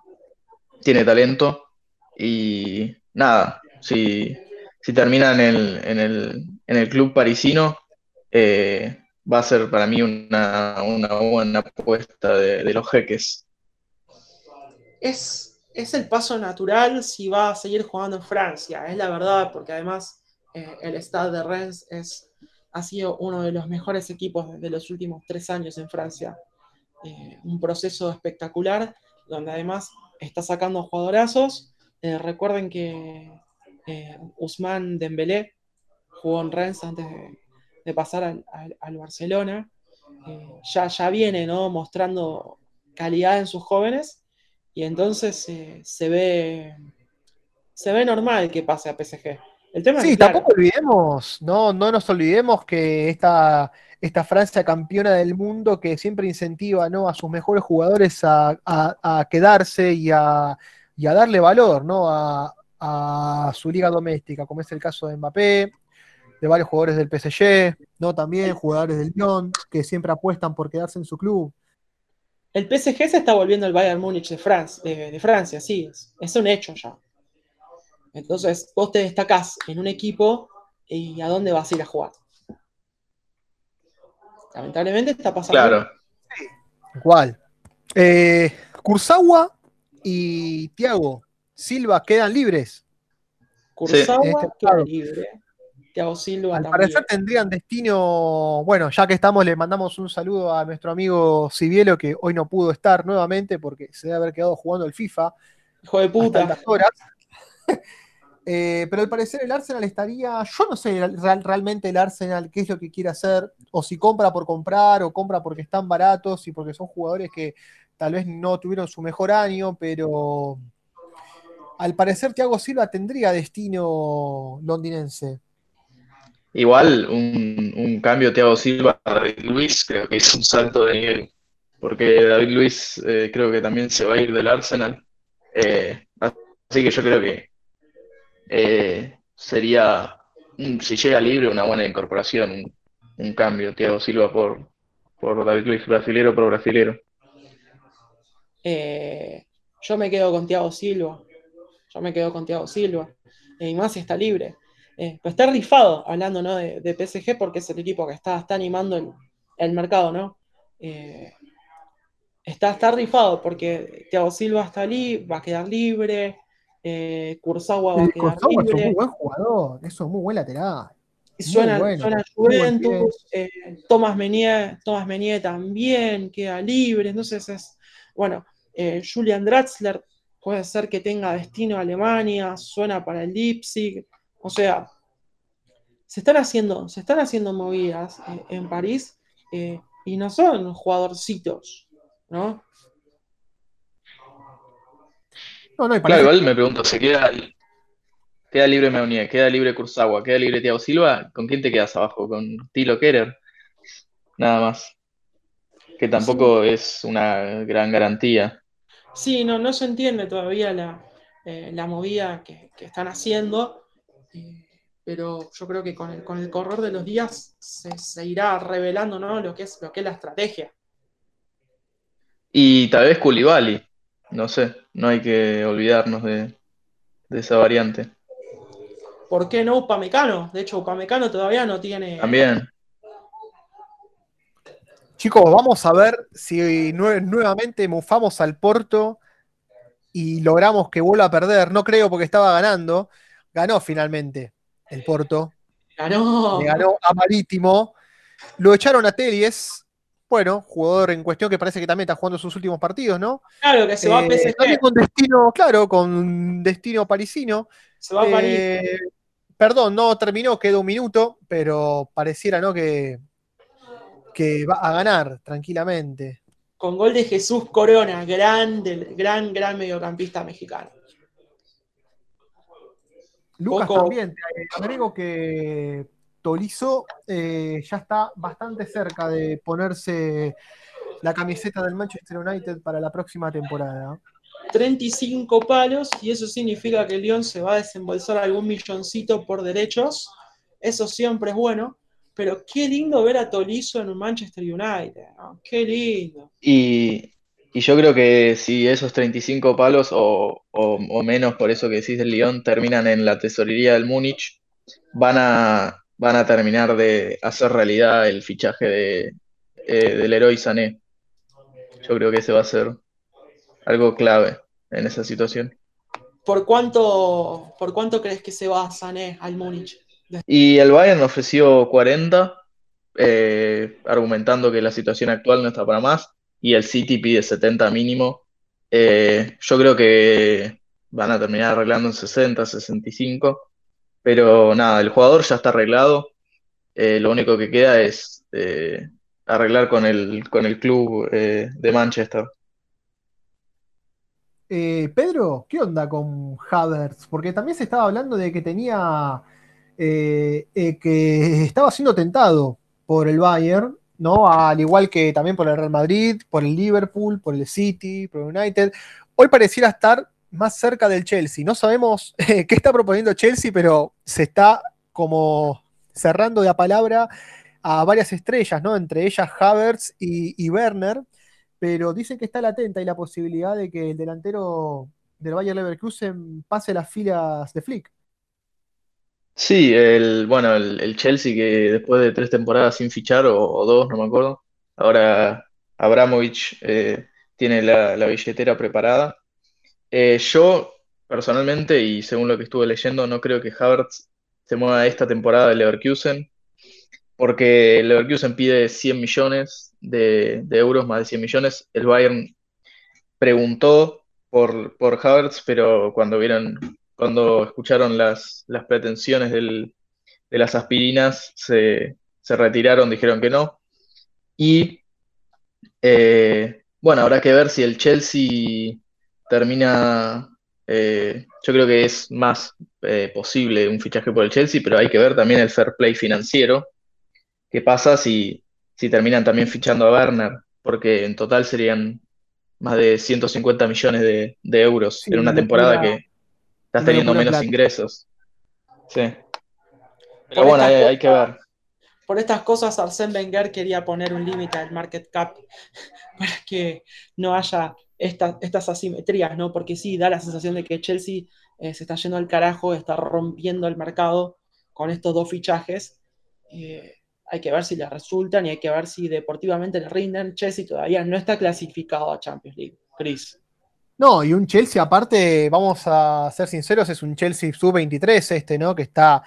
tiene talento. Y nada, si, si termina en el, en el, en el club parisino, eh, va a ser para mí una, buena apuesta de, los jeques. Es, es, el paso natural si va a seguir jugando en Francia, es la verdad, porque además eh, el Stade de Rennes es, ha sido uno de los mejores equipos de los últimos tres años en Francia. Eh, un proceso espectacular, donde además está sacando jugadorazos. Recuerden que Usman Dembélé jugó en Rennes antes de, de pasar al, Barcelona, eh, ya, ya viene ¿no? mostrando calidad en sus jóvenes y entonces eh, se, ve, se ve normal que pase a PSG. El tema sí, tampoco olvidemos, no, no nos olvidemos que esta, esta Francia campeona del mundo que siempre incentiva ¿no? a sus mejores jugadores a, quedarse y a, darle valor ¿no? a, a, su liga doméstica, como es el caso de Mbappé, de varios jugadores del PSG, ¿no? También jugadores del Lyon, que siempre apuestan por quedarse en su club. El PSG se está volviendo el Bayern Múnich de, Francia, de, Francia, sí, es, un hecho ya. Entonces, vos te destacás en un equipo y a dónde vas a ir a jugar. Lamentablemente está pasando. Claro. Igual. Eh, Kurzawa y Thiago Silva quedan libres. Kurzawa este, queda libre. Al parecer tendrían destino. Bueno, ya que estamos, le mandamos un saludo a nuestro amigo Cibielo, que hoy no pudo estar nuevamente porque se debe haber quedado jugando el FIFA. Hijo de puta. horas. Eh, pero al parecer el Arsenal estaría. Yo no sé realmente el Arsenal qué es lo que quiere hacer, o si compra por comprar, o compra porque están baratos y porque son jugadores que tal vez no tuvieron su mejor año, pero al parecer Thiago Silva tendría destino londinense. Igual un, un cambio Thiago Silva a David Luis creo que es un salto de nivel, porque David Luis eh, creo que también se va a ir del Arsenal. Eh, así que yo creo que eh, sería, si llega libre, una buena incorporación, un, cambio Thiago Silva por, por David Luis, brasilero por brasilero. yo me quedo con Thiago Silva. Yo me quedo con Thiago Silva. Y más está libre. Eh, pero está rifado, hablando de, PSG, porque es el equipo que está, está animando el, mercado, ¿no? Eh, está, está rifado porque Thiago Silva está libre, va a quedar libre, eh, Kurzawa va a quedar libre. Es un muy buen jugador, es un muy buen lateral. Suena, suena Juventus, eh, Thomas, Menier, Thomas Menier también queda libre, entonces es, bueno, Julian Draxler puede ser que tenga destino a Alemania, suena para el Leipzig, o sea, se están haciendo, se están haciendo movidas eh, en París eh, y no son jugadorcitos, ¿no? claro, igual me pregunto, ¿se queda, queda libre Meunier, queda libre Kurzawa, queda libre Thiago Silva? ¿Con quién te quedas abajo? ¿Con Tilo Kerer? Nada más. que tampoco es una gran garantía. Sí, no, no se entiende todavía la, eh, la movida que, están haciendo, eh, pero yo creo que con el, con el correr de los días se, irá revelando ¿no? lo, que es, lo que es la estrategia. Y tal vez Culibali, no sé, no hay que olvidarnos de, de esa variante. ¿Por qué no Upamecano? De hecho, Upamecano todavía no tiene. También. Chicos, vamos a ver si nuevamente mufamos al Porto y logramos que vuelva a perder. No creo porque estaba ganando. Ganó finalmente el Porto. Ganó. Le ganó a Marítimo. Lo echaron a Teries. Bueno, jugador en cuestión que parece que también está jugando sus últimos partidos, ¿no? Claro, que se va a eh, PSG. También con destino, claro, con destino parisino. Se va a París. Eh, perdón, no terminó, quedó un minuto, pero pareciera, ¿no? Que que va a ganar tranquilamente. Con gol de Jesús Corona, gran, gran, gran mediocampista mexicano. Lucas también, te agrego que Tolizo eh, ya está bastante cerca de ponerse la camiseta del Manchester United para la próxima temporada. 35 palos y eso significa que el León se va a desembolsar algún milloncito por derechos. Eso siempre es bueno. Pero qué lindo ver a Tolizo en un Manchester United, Qué lindo. Y, yo creo que si esos 35 palos o, menos por eso que decís del Lyon terminan en la tesorería del Múnich, van a, van a terminar de hacer realidad el fichaje de, eh, del héroe Sané. Yo creo que ese va a ser algo clave en esa situación. ¿Por cuánto, por cuánto crees que se va Sané al Múnich? Y el Bayern ofreció 40, eh, argumentando que la situación actual no está para más, y el City pide 70 mínimo. Eh, yo creo que van a terminar arreglando en 60, 65, pero nada, el jugador ya está arreglado. Eh, lo único que queda es arreglar con el, con el club de Manchester. Pedro, ¿qué onda con Havertz? Porque también se estaba hablando de que tenía eh, eh, que estaba siendo tentado por el Bayern, ¿no? Al igual que también por el Real Madrid, por el Liverpool, por el City, por el United. Hoy pareciera estar más cerca del Chelsea. No sabemos qué está proponiendo Chelsea, pero se está como cerrando de a palabra a varias estrellas, ¿no? Entre ellas Havertz y, Werner, pero dicen que está latenta y la posibilidad de que el delantero del Bayern Leverkusen pase las filas de Flick. Sí, el, bueno, el, Chelsea que después de tres temporadas sin fichar, o, dos, no me acuerdo, ahora Abramovich eh, tiene la, billetera preparada. Eh, yo, personalmente, y según lo que estuve leyendo, no creo que Havertz se mueva esta temporada de Leverkusen, porque Leverkusen pide 100 millones de, euros, más de 100 millones. El Bayern preguntó por, por Havertz, pero cuando vieron cuando escucharon las, pretensiones de las aspirinas, se, retiraron, dijeron que no. Y eh, bueno, habrá que ver si el Chelsea termina, eh, yo creo que es más eh, posible un fichaje por el Chelsea, pero hay que ver también el fair play financiero. ¿Qué pasa si, si terminan también fichando a Werner? Porque en total serían más de 150 millones de, euros en una temporada que, Estás teniendo menos ingresos. Sí. Pero bueno, hay, que ver. Por estas cosas, Arsène Wenger quería poner un límite al market cap para que no haya estas asimetrías, ¿no? Porque sí, da la sensación de que Chelsea eh, se está yendo al carajo, está rompiendo el mercado con estos dos fichajes. Eh, hay que ver si les resultan y hay que ver si deportivamente les rinden. Chelsea todavía no está clasificado a Champions League. Chris. No, y un Chelsea, aparte, vamos a ser sinceros, es un Chelsea sub-23 este, ¿no? Que está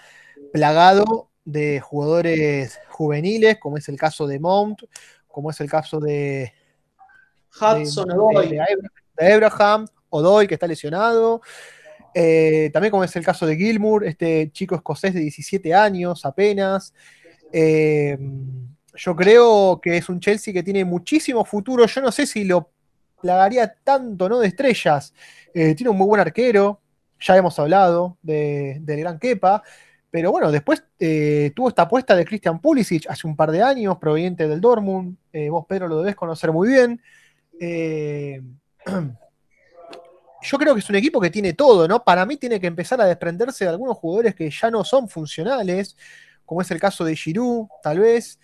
plagado de jugadores juveniles, como es el caso de Mount, como es el caso de Hudson, de, de, Abraham, Odoy, que está lesionado. Eh, también como es el caso de Gilmour, este chico escocés de 17 años apenas. Eh, yo creo que es un Chelsea que tiene muchísimo futuro. Yo no sé si lo plagaría tanto, ¿no? De estrellas. Eh, tiene un muy buen arquero, ya hemos hablado del gran Kepa, Pero bueno, después eh, tuvo esta apuesta de Christian Pulisic hace un par de años, proveniente del Dortmund. Eh, vos, Pedro, lo debes conocer muy bien. Yo creo que es un equipo que tiene todo, ¿no? Para mí tiene que empezar a desprenderse de algunos jugadores que ya no son funcionales, como es el caso de Giroud, tal vez.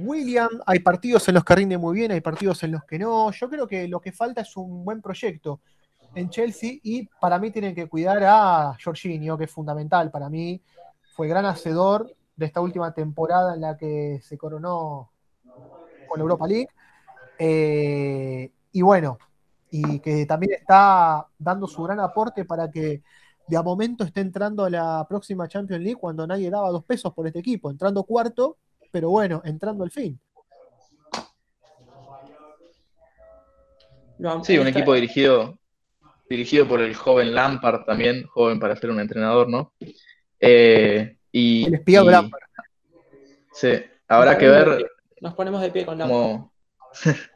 William, hay partidos en los que rinde muy bien, hay partidos en los que no. Yo creo que lo que falta es un buen proyecto en Chelsea y para mí tienen que cuidar a Jorginho, que es fundamental para mí. Fue gran hacedor de esta última temporada en la que se coronó con la Europa League. Eh, y bueno, y que también está dando su gran aporte para que de momento esté entrando a la próxima Champions League cuando nadie daba dos pesos por este equipo, entrando cuarto, pero bueno, entrando al fin. Sí, un equipo dirigido dirigido por el joven Lampard también, joven para ser un entrenador, ¿no? Eh, y, el espía Lampard. Sí, habrá que ver. Nos ponemos de pie con Lampard.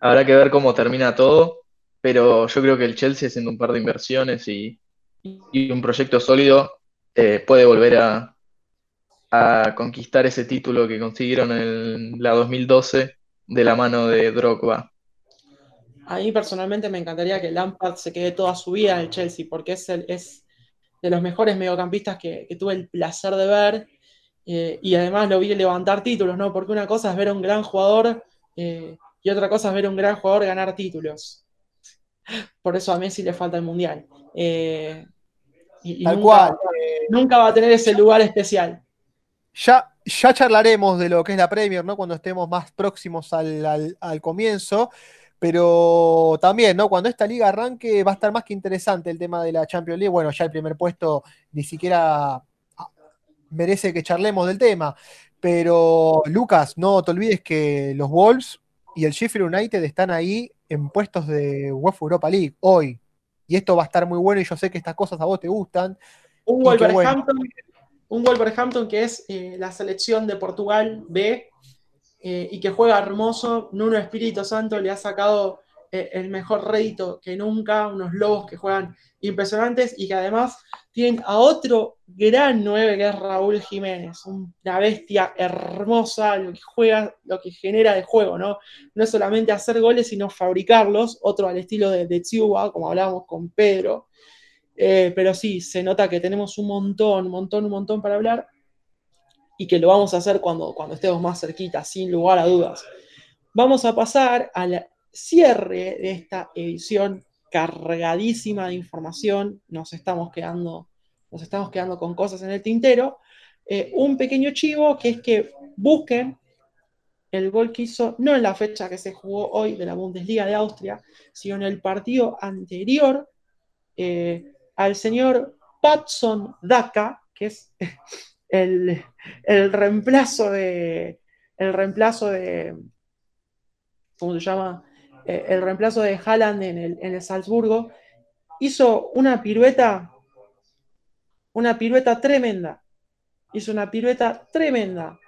habrá que ver cómo termina todo, pero yo creo que el Chelsea, haciendo un par de inversiones y, un proyecto sólido, eh, puede volver a, a conquistar ese título que consiguieron en la 2012 de la mano de Drogba. A mí personalmente me encantaría que Lampard se quede toda su vida en el Chelsea, porque es, es de los mejores mediocampistas que, tuve el placer de ver. Eh, y además lo vi levantar títulos, ¿no? Porque una cosa es ver a un gran jugador eh, y otra cosa es ver a un gran jugador ganar títulos. Por eso a Messi le falta el Mundial. Eh, y, Tal nunca, cual. nunca va a tener ese lugar especial. Ya, ya charlaremos de lo que es la Premier, ¿no? Cuando estemos más próximos al, al comienzo. Pero también, ¿no? Cuando esta liga arranque va a estar más que interesante el tema de la Champions League. Bueno, ya el primer puesto ni siquiera ah, merece que charlemos del tema. Pero, Lucas, no te olvides que los Wolves y el Sheffield United están ahí en puestos de UEFA Europa League hoy. Y esto va a estar muy bueno y yo sé que estas cosas a vos te gustan. Un Wolverhampton, un Wolverhampton que es eh, la selección de Portugal B eh, y que juega hermoso. Nuno Espíritu Santo le ha sacado eh, el mejor rédito que nunca, unos lobos que juegan impresionantes y que además tienen a otro gran 9 que es Raúl Jiménez, una bestia hermosa, lo que juega, lo que genera de juego, ¿no? No es solamente hacer goles, sino fabricarlos, otro al estilo de, de como hablábamos con Pedro. Eh, pero sí, se nota que tenemos un montón, un montón, un montón para hablar y que lo vamos a hacer cuando, cuando estemos más cerquita, sin lugar a dudas. Vamos a pasar al cierre de esta edición cargadísima de información. Nos estamos quedando, nos estamos quedando con cosas en el tintero. Eh, un pequeño chivo que es que busquen el gol que hizo, no en la fecha que se jugó hoy de la Bundesliga de Austria, sino en el partido anterior eh, al señor Patson Daka, que es el, reemplazo de. El reemplazo de. ¿Cómo se llama? Eh, el reemplazo de Haaland en el, en el Salzburgo. Hizo una pirueta. Una pirueta tremenda. Hizo una pirueta tremenda.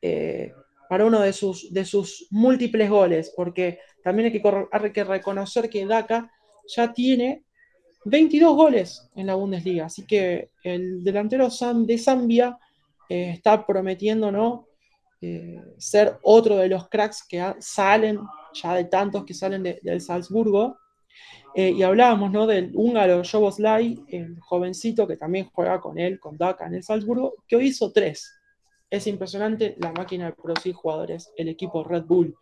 Eh, para uno de sus, de sus múltiples goles, porque también hay que, hay que reconocer que Daka ya tiene 22 goles en la Bundesliga, así que el delantero de Zambia eh, está prometiendo ¿no? Eh, ser otro de los cracks que salen, ya de tantos que salen del Salzburgo. Eh, y hablábamos ¿no? del húngaro Joboslai, el jovencito que también juega con él, con Daka en el Salzburgo, que hoy hizo tres. Es impresionante la máquina de producir jugadores, el equipo Red Bull.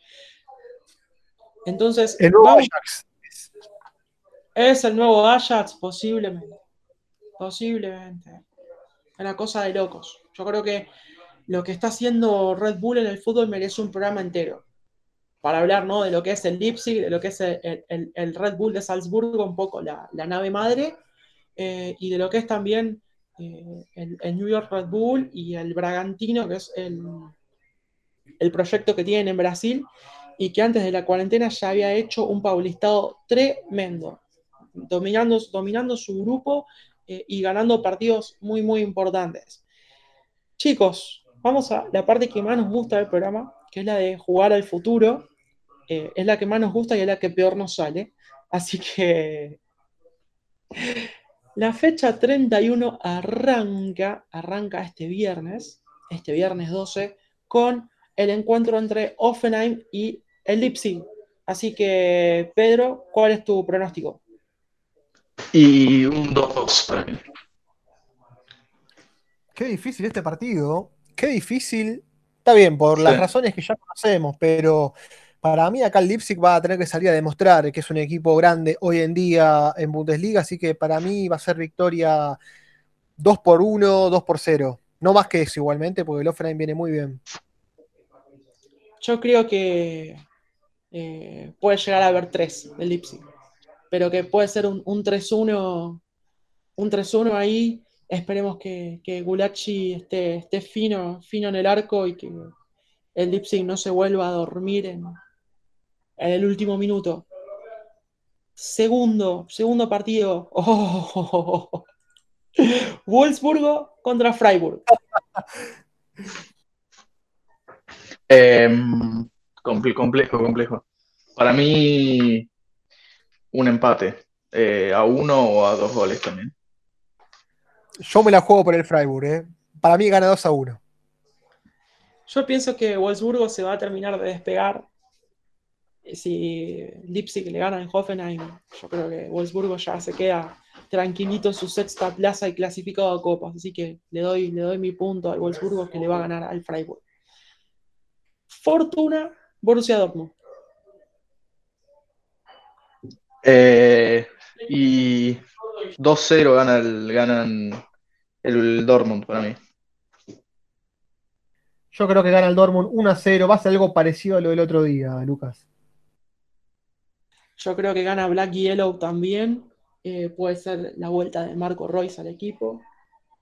Entonces, es el nuevo Ajax, posiblemente. Posiblemente. Una cosa de locos. Yo creo que lo que está haciendo Red Bull en el fútbol merece un programa entero. Para hablar ¿no? de lo que es el Leipzig, de lo que es el, Red Bull de Salzburgo, un poco la, nave madre, eh, y de lo que es también eh, el, New York Red Bull y el Bragantino, que es el, el proyecto que tienen en Brasil, y que antes de la cuarentena ya había hecho un paulistado tremendo dominando, su grupo eh, y ganando partidos muy, muy importantes. Chicos, vamos a la parte que más nos gusta del programa, que es la de jugar al futuro. Eh, es la que más nos gusta y es la que peor nos sale. Así que La fecha 31 arranca, arranca este viernes, este viernes 12, con el encuentro entre Offenheim y el. Así que, Pedro, ¿cuál es tu pronóstico? Y un 2-2 para mí. Qué difícil este partido. Qué difícil. Está bien, por las Sí. razones que ya conocemos, pero para mí acá el Leipzig va a tener que salir a demostrar que es un equipo grande hoy en día en Bundesliga, así que para mí va a ser victoria 2 por 1, 2 por 0. No más que eso igualmente, porque el Offenheim viene muy bien. Yo creo que eh, puede llegar a haber tres del Leipzig, pero que puede ser un, un 3-1, un 3-1 ahí. Esperemos que, que Gulachi esté, esté fino, fino en el arco y que el Leipzig no se vuelva a dormir en, en el último minuto. Segundo, segundo partido. Oh, Wolfsburgo contra Freiburg. Comple- complejo, complejo. Para mí, un empate. eh, a uno o a dos goles también. Yo me la juego por el Freiburg, ¿eh? Para mí gana 2 a 1. Yo pienso que Wolfsburgo se va a terminar de despegar. Si Leipzig le gana en Hoffenheim, yo creo que Wolfsburgo ya se queda tranquilito en su sexta plaza y clasificado a copas. Así que le doy, le doy mi punto al Wolfsburgo que le va a ganar al Freiburg. Fortuna, Borussia Dortmund. Eh, y 2-0 gana el, ganan el Dortmund para mí. Yo creo que gana el Dortmund 1 a 0. Va a ser algo parecido a lo del otro día, Lucas. Yo creo que gana Black Yellow también. Eh, puede ser la vuelta de Marco Royce al equipo.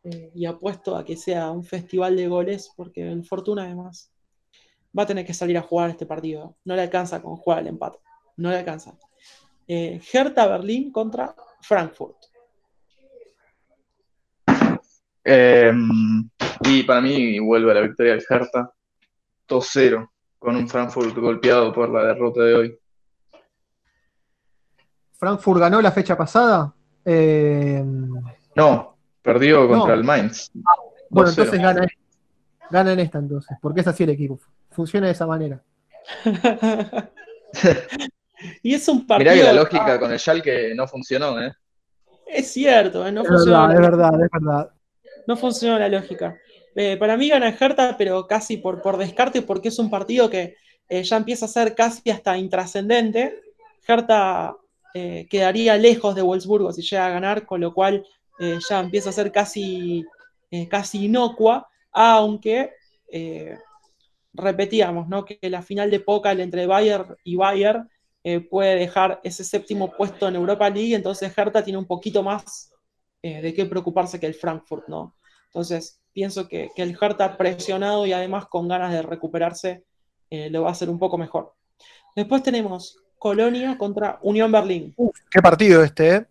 Eh, y apuesto a que sea un festival de goles, porque el Fortuna además va a tener que salir a jugar este partido. No le alcanza con jugar el empate. No le alcanza. Eh, Hertha Berlín contra Frankfurt. Em, y para mí vuelve a la victoria del Hertha 2-0 con un Frankfurt golpeado por la derrota de hoy. Frankfurt ganó la fecha pasada. Eh, No, perdió contra No. el Mainz. bueno, 2-0. entonces gana, gana en esta entonces, porque es así el equipo. Funciona de esa manera. y es un partido. Mirá que la lógica con el Schalke no funcionó, ¿eh? Es cierto, eh, no Es funcionó verdad, es verdad, es verdad. No funcionó la lógica. Eh, para mí gana Hertha, pero casi por, por descarte, porque es un partido que eh, ya empieza a ser casi hasta intrascendente. Hertha eh, quedaría lejos de Wolfsburgo si llega a ganar, con lo cual eh, ya empieza a ser casi, eh, casi inocua, aunque eh, repetíamos ¿no? que la final de Pokal entre Bayern y Bayern eh, puede dejar ese séptimo puesto en Europa League, entonces Hertha tiene un poquito más eh, de qué preocuparse que el Frankfurt, ¿no? Entonces, pienso que, que el Hertha presionado y además con ganas de recuperarse eh, lo va a hacer un poco mejor. Después tenemos Colonia contra Unión Berlín. Uf, qué partido este, ¿eh?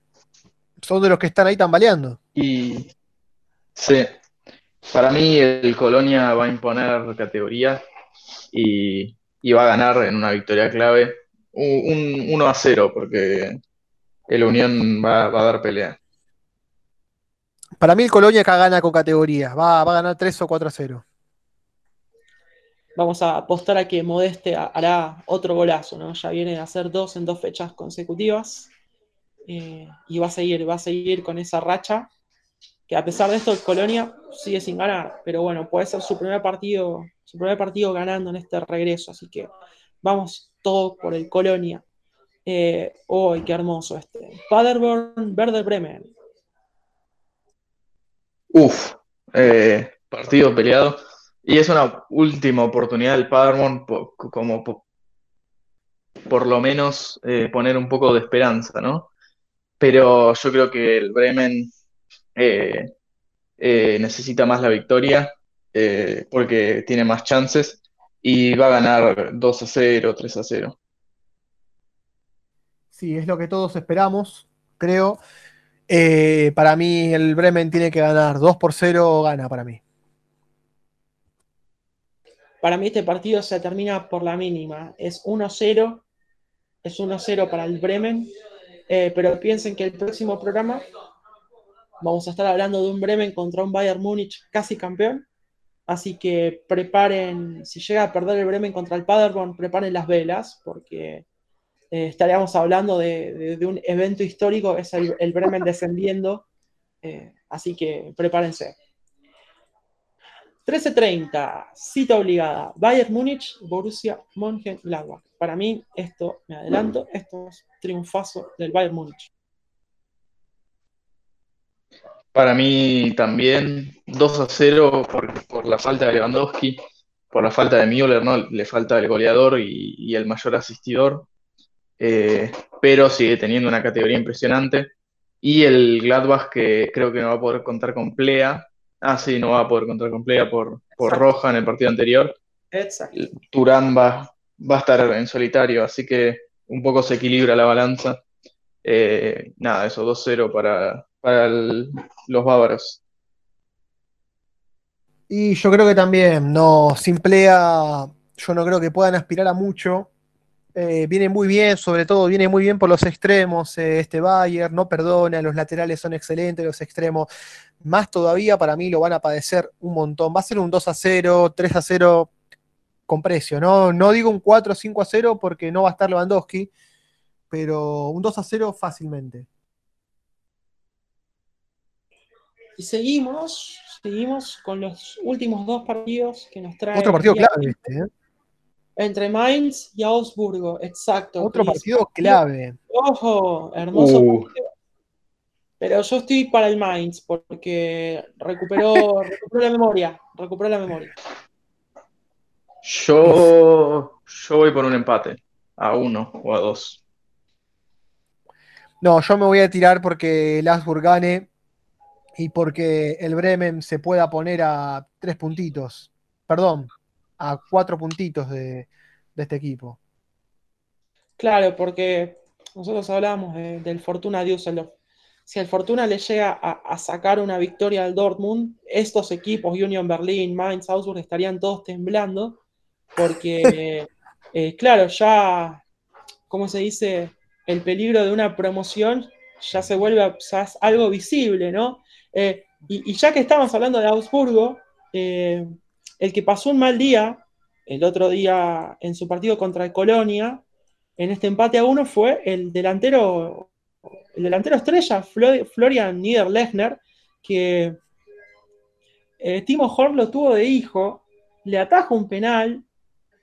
Son de los que están ahí tambaleando. Y sí, para mí el Colonia va a imponer categoría y, y va a ganar en una victoria clave un, un 1 a 0 porque el Unión va, va a dar pelea. Para mí el Colonia acá gana con categoría. Va, va a ganar 3 o 4 a 0. Vamos a apostar a que Modeste ha- hará otro golazo, ¿no? Ya viene a hacer dos en dos fechas consecutivas. eh, y va a seguir, va a seguir con esa racha. Que a pesar de esto, el Colonia sigue sin ganar. Pero bueno, puede ser su primer partido, su primer partido ganando en este regreso. Así que vamos todo por el Colonia. Eh, ¡Uy, qué hermoso este! Paderborn, Werder Bremen. Uf, eh, partido peleado. Y es una última oportunidad del Paderborn po- como po- por lo menos eh, poner un poco de esperanza, ¿no? Pero yo creo que el Bremen eh, eh, necesita más la victoria eh, porque tiene más chances y va a ganar 2 a 0, 3 a 0. Sí, es lo que todos esperamos, creo. Eh, para mí el Bremen tiene que ganar 2 por 0, gana para mí. Para mí este partido se termina por la mínima. Es 1-0. Es 1-0 para el Bremen. Eh, pero piensen que el próximo programa vamos a estar hablando de un Bremen contra un Bayern Múnich casi campeón. Así que preparen, si llega a perder el Bremen contra el Paderborn, preparen las velas, porque eh, estaríamos hablando de, un evento histórico, es el, Bremen descendiendo. Eh, así que prepárense. 13.30, cita obligada, Bayern Múnich, Borussia Mönchengladbach. Para mí, esto, me adelanto, esto es triunfazo del Bayern Múnich. Para mí también 2 a 0 por, la falta de Lewandowski, por la falta de Müller, ¿no? Le falta el goleador y, el mayor asistidor, eh, pero sigue teniendo una categoría impresionante. Y el Gladbach que creo que no va a poder contar con Plea. Ah, sí, no va a poder contar con Plea por, por Roja en el partido anterior. Exacto. Turán va, va a estar en solitario, así que un poco se equilibra la balanza. Eh, nada, eso, 2-0 para, para los bávaros. Y yo creo que también, no, Simplea, yo no creo que puedan aspirar a mucho. Eh, viene muy bien, sobre todo, viene muy bien por los extremos. Eh, este Bayern no perdona, los laterales son excelentes, los extremos. Más todavía, para mí lo van a padecer un montón. Va a ser un 2 a 0, 3 a 0 con precio, ¿no? No digo un 4 o 5 a 0 porque no va a estar Lewandowski, pero un 2 a 0 fácilmente. Y seguimos, seguimos con los últimos dos partidos que nos traen. Otro partido clave este, ¿eh? Entre Mainz y Augsburgo, exacto. Otro partido clave. Ojo, hermoso uh. partido. Pero yo estoy para el Mainz porque recuperó, recuperó la memoria. Recuperó la memoria. Yo, yo voy por un empate. A uno o a dos. No, yo me voy a tirar porque el Augsburg gane y porque el Bremen se pueda poner a tres puntitos, perdón, a cuatro puntitos de, este equipo. Claro, porque nosotros hablamos del Fortuna Düsseldorf. Si el Fortuna le llega a, sacar una victoria al Dortmund, estos equipos, Union Berlin, Mainz, Augsburg, estarían todos temblando, porque, eh, claro, ya, ¿cómo se dice? El peligro de una promoción ya se vuelve algo visible, ¿no? Eh, y, ya que estamos hablando de Augsburgo, eh, el que pasó un mal día el otro día en su partido contra el Colonia, en este empate a uno, fue el delantero, el delantero estrella, Florian Niederlechner, que eh, Timo Horn lo tuvo de hijo, le ataja un penal,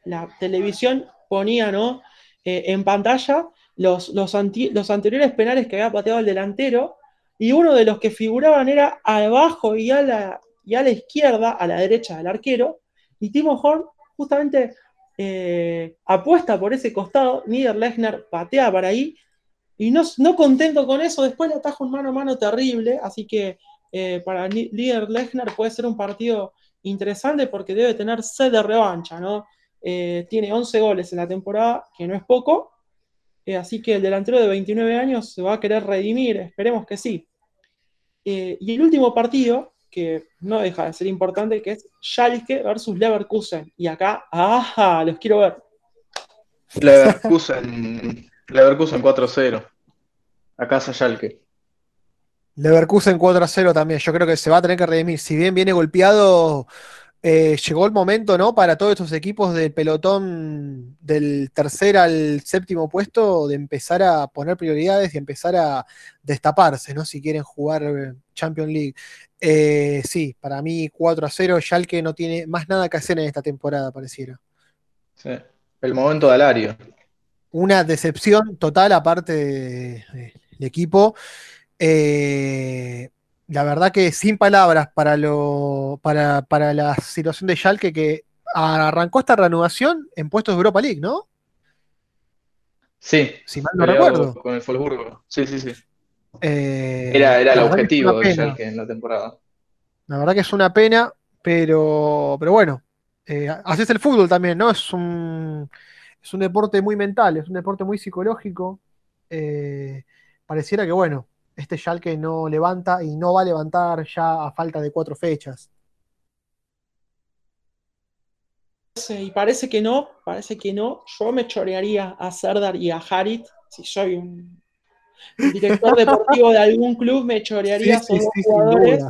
la televisión ponía ¿no? en pantalla los, los, los anteriores penales que había pateado el delantero, y uno de los que figuraban era abajo y a la, y a la izquierda, a la derecha del arquero, y Timo Horn justamente eh, apuesta por ese costado, Niederlechner patea para ahí, y no, contento con eso, después le ataja un mano a mano terrible, así que eh, para Niederlechner puede ser un partido interesante porque debe tener sed de revancha, ¿no? Eh, tiene 11 goles en la temporada, que no es poco, eh, así que el delantero de 29 años se va a querer redimir, esperemos que sí. Eh, y el último partido, que no deja de ser importante, que es Schalke versus Leverkusen. Y acá, ¡ajá! Los quiero ver. Leverkusen, Leverkusen 4-0. Acá es Schalke. Leverkusen 4-0 también. Yo creo que se va a tener que redimir. Si bien viene golpeado eh, llegó el momento, ¿no? Para todos estos equipos del pelotón del tercer al séptimo puesto de empezar a poner prioridades y empezar a destaparse, ¿no? Si quieren jugar Champions League. Eh, sí, para mí 4 a 0, que no tiene más nada que hacer en esta temporada, pareciera. Sí, el momento de Alario. Una decepción total aparte del equipo. Eh, la verdad que sin palabras para, lo, para, para la situación de Schalke que arrancó esta reanudación en puestos de Europa League, ¿no? Sí. Si mal no recuerdo. Con el Wolfsburgo. Sí, sí, sí. Eh, era, era el objetivo de Schalke en la temporada. La verdad que es una pena, pero, pero bueno. Eh, así es el fútbol también, ¿no? Es un, es un deporte muy mental, es un deporte muy psicológico. Eh, pareciera que, bueno, este Schalke no levanta y no va a levantar ya a falta de cuatro fechas. Y parece que no, parece que no. Yo me chorearía a Serdar y a Harit si soy un, director deportivo de algún club me chorearía Sí, sí, esos dos sí, sin jugadores,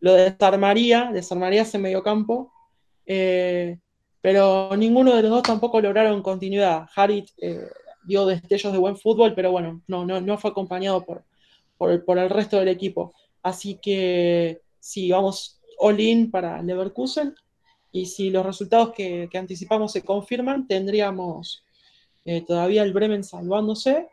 lo desarmaría, desarmaría ese mediocampo, eh, pero ninguno de los dos tampoco lograron continuidad. Harit eh, dio destellos de buen fútbol, pero bueno, no, no, no fue acompañado por, por, por el resto del equipo. Así que sí, vamos all in para Leverkusen. Y si los resultados que, que anticipamos se confirman, tendríamos eh, todavía el Bremen salvándose,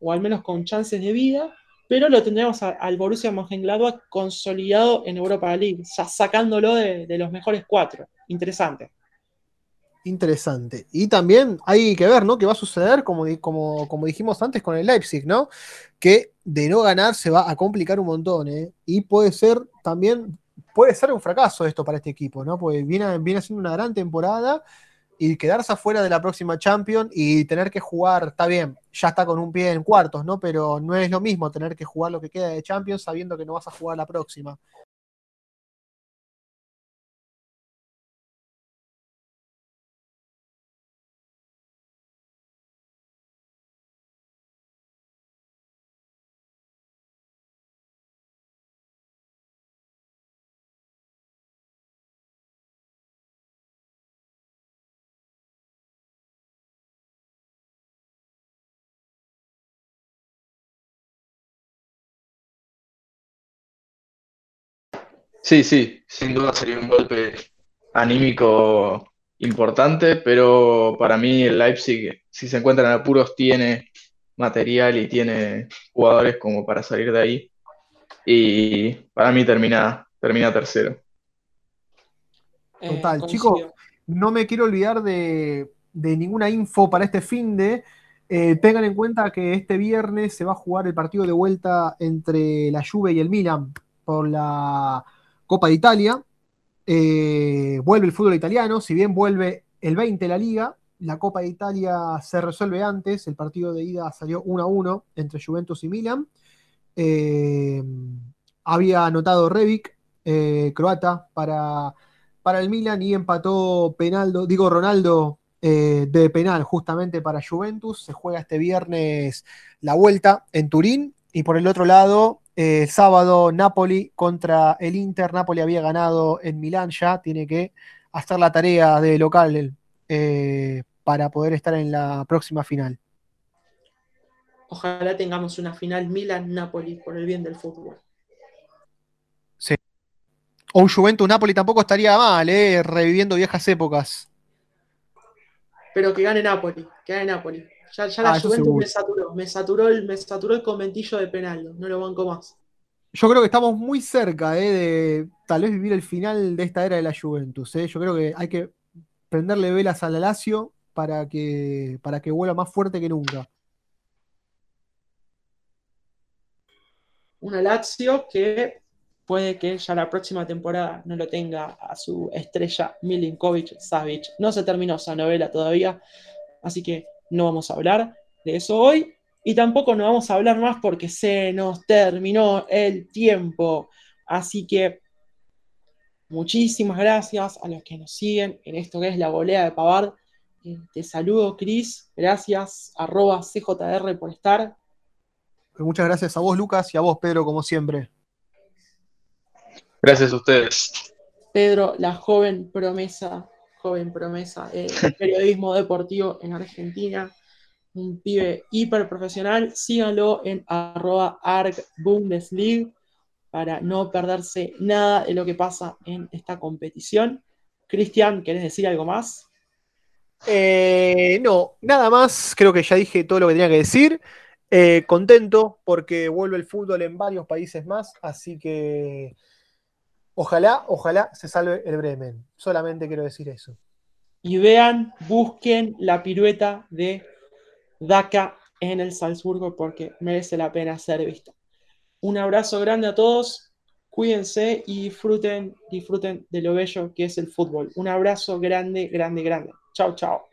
o al menos con chances de vida, pero lo tendríamos al Borussia Mönchengladbach consolidado en Europa League, ya sacándolo de, de los mejores cuatro. Interesante. Interesante. Y también hay que ver, ¿no? ¿Qué va a suceder, como, como, como dijimos antes, con el Leipzig, ¿no? Que de no ganar se va a complicar un montón, ¿eh? Y puede ser también, puede ser un fracaso esto para este equipo, ¿no? Porque viene, viene haciendo una gran temporada y quedarse afuera de la próxima Champions y tener que jugar, está bien, ya está con un pie en cuartos, ¿no? Pero no es lo mismo tener que jugar lo que queda de Champions sabiendo que no vas a jugar la próxima. Sí, sí, sin duda sería un golpe anímico importante, pero para mí el Leipzig, si se encuentra en apuros, tiene material y tiene jugadores como para salir de ahí. Y para mí termina, termina tercero. Eh, Total, chicos, no me quiero olvidar de, de ninguna info para este fin de. Eh, tengan en cuenta que este viernes se va a jugar el partido de vuelta entre la Juve y el Milan por la Copa de Italia. Eh, vuelve el fútbol italiano, si bien vuelve el 20 la liga, la Copa de Italia se resuelve antes, el partido de ida salió 1 a 1 entre Juventus y Milan. Eh, había anotado Rebic, eh, croata, para, para el Milan y empató Penaldo, digo Ronaldo de penal justamente para Juventus. Se juega este viernes la vuelta en Turín y por el otro lado, eh, sábado Napoli contra el Inter. Napoli había ganado en Milán ya, tiene que hacer la tarea de local eh, para poder estar en la próxima final. Ojalá tengamos una final Milan-Napoli por el bien del fútbol. O un Juventus-Napoli tampoco estaría mal, eh, reviviendo viejas épocas. Pero que gane Napoli, que gane Napoli. Ya, ya la Ah, Juventus me saturó, me saturó el, me saturó el conventillo de Penaldo, no lo banco más. Yo creo que estamos muy cerca eh, de tal vez vivir el final de esta era de la Juventus. eh. Yo creo que hay que prenderle velas al Lazio para que, para que vuelva más fuerte que nunca. Una Lazio que puede que ya la próxima temporada no lo tenga a su estrella Milinkovic Savic. No se terminó esa novela todavía, así que no vamos a hablar de eso hoy. Y tampoco no vamos a hablar más porque se nos terminó el tiempo. Así que muchísimas gracias a los que nos siguen en esto que es la volea de Pavard. Eh, te saludo, Cris. Gracias, arroba CJR por estar. Muchas gracias a vos, Lucas, y a vos, Pedro, como siempre. Gracias a ustedes. Pedro, la joven promesa, joven promesa del periodismo deportivo en Argentina, un pibe hiper profesional. Síganlo en arroba arcbundesliga para no perderse nada de lo que pasa en esta competición. Cristian, ¿querés decir algo más? Eh, no, nada más. Creo que ya dije todo lo que tenía que decir. Eh, contento porque vuelve el fútbol en varios países más, así que ojalá, ojalá se salve el Bremen. Solamente quiero decir eso. Y vean, busquen la pirueta de Daka en el Salzburgo porque merece la pena ser vista. Un abrazo grande a todos, cuídense y disfruten, disfruten de lo bello que es el fútbol. Un abrazo grande, grande, grande. Chao, chao.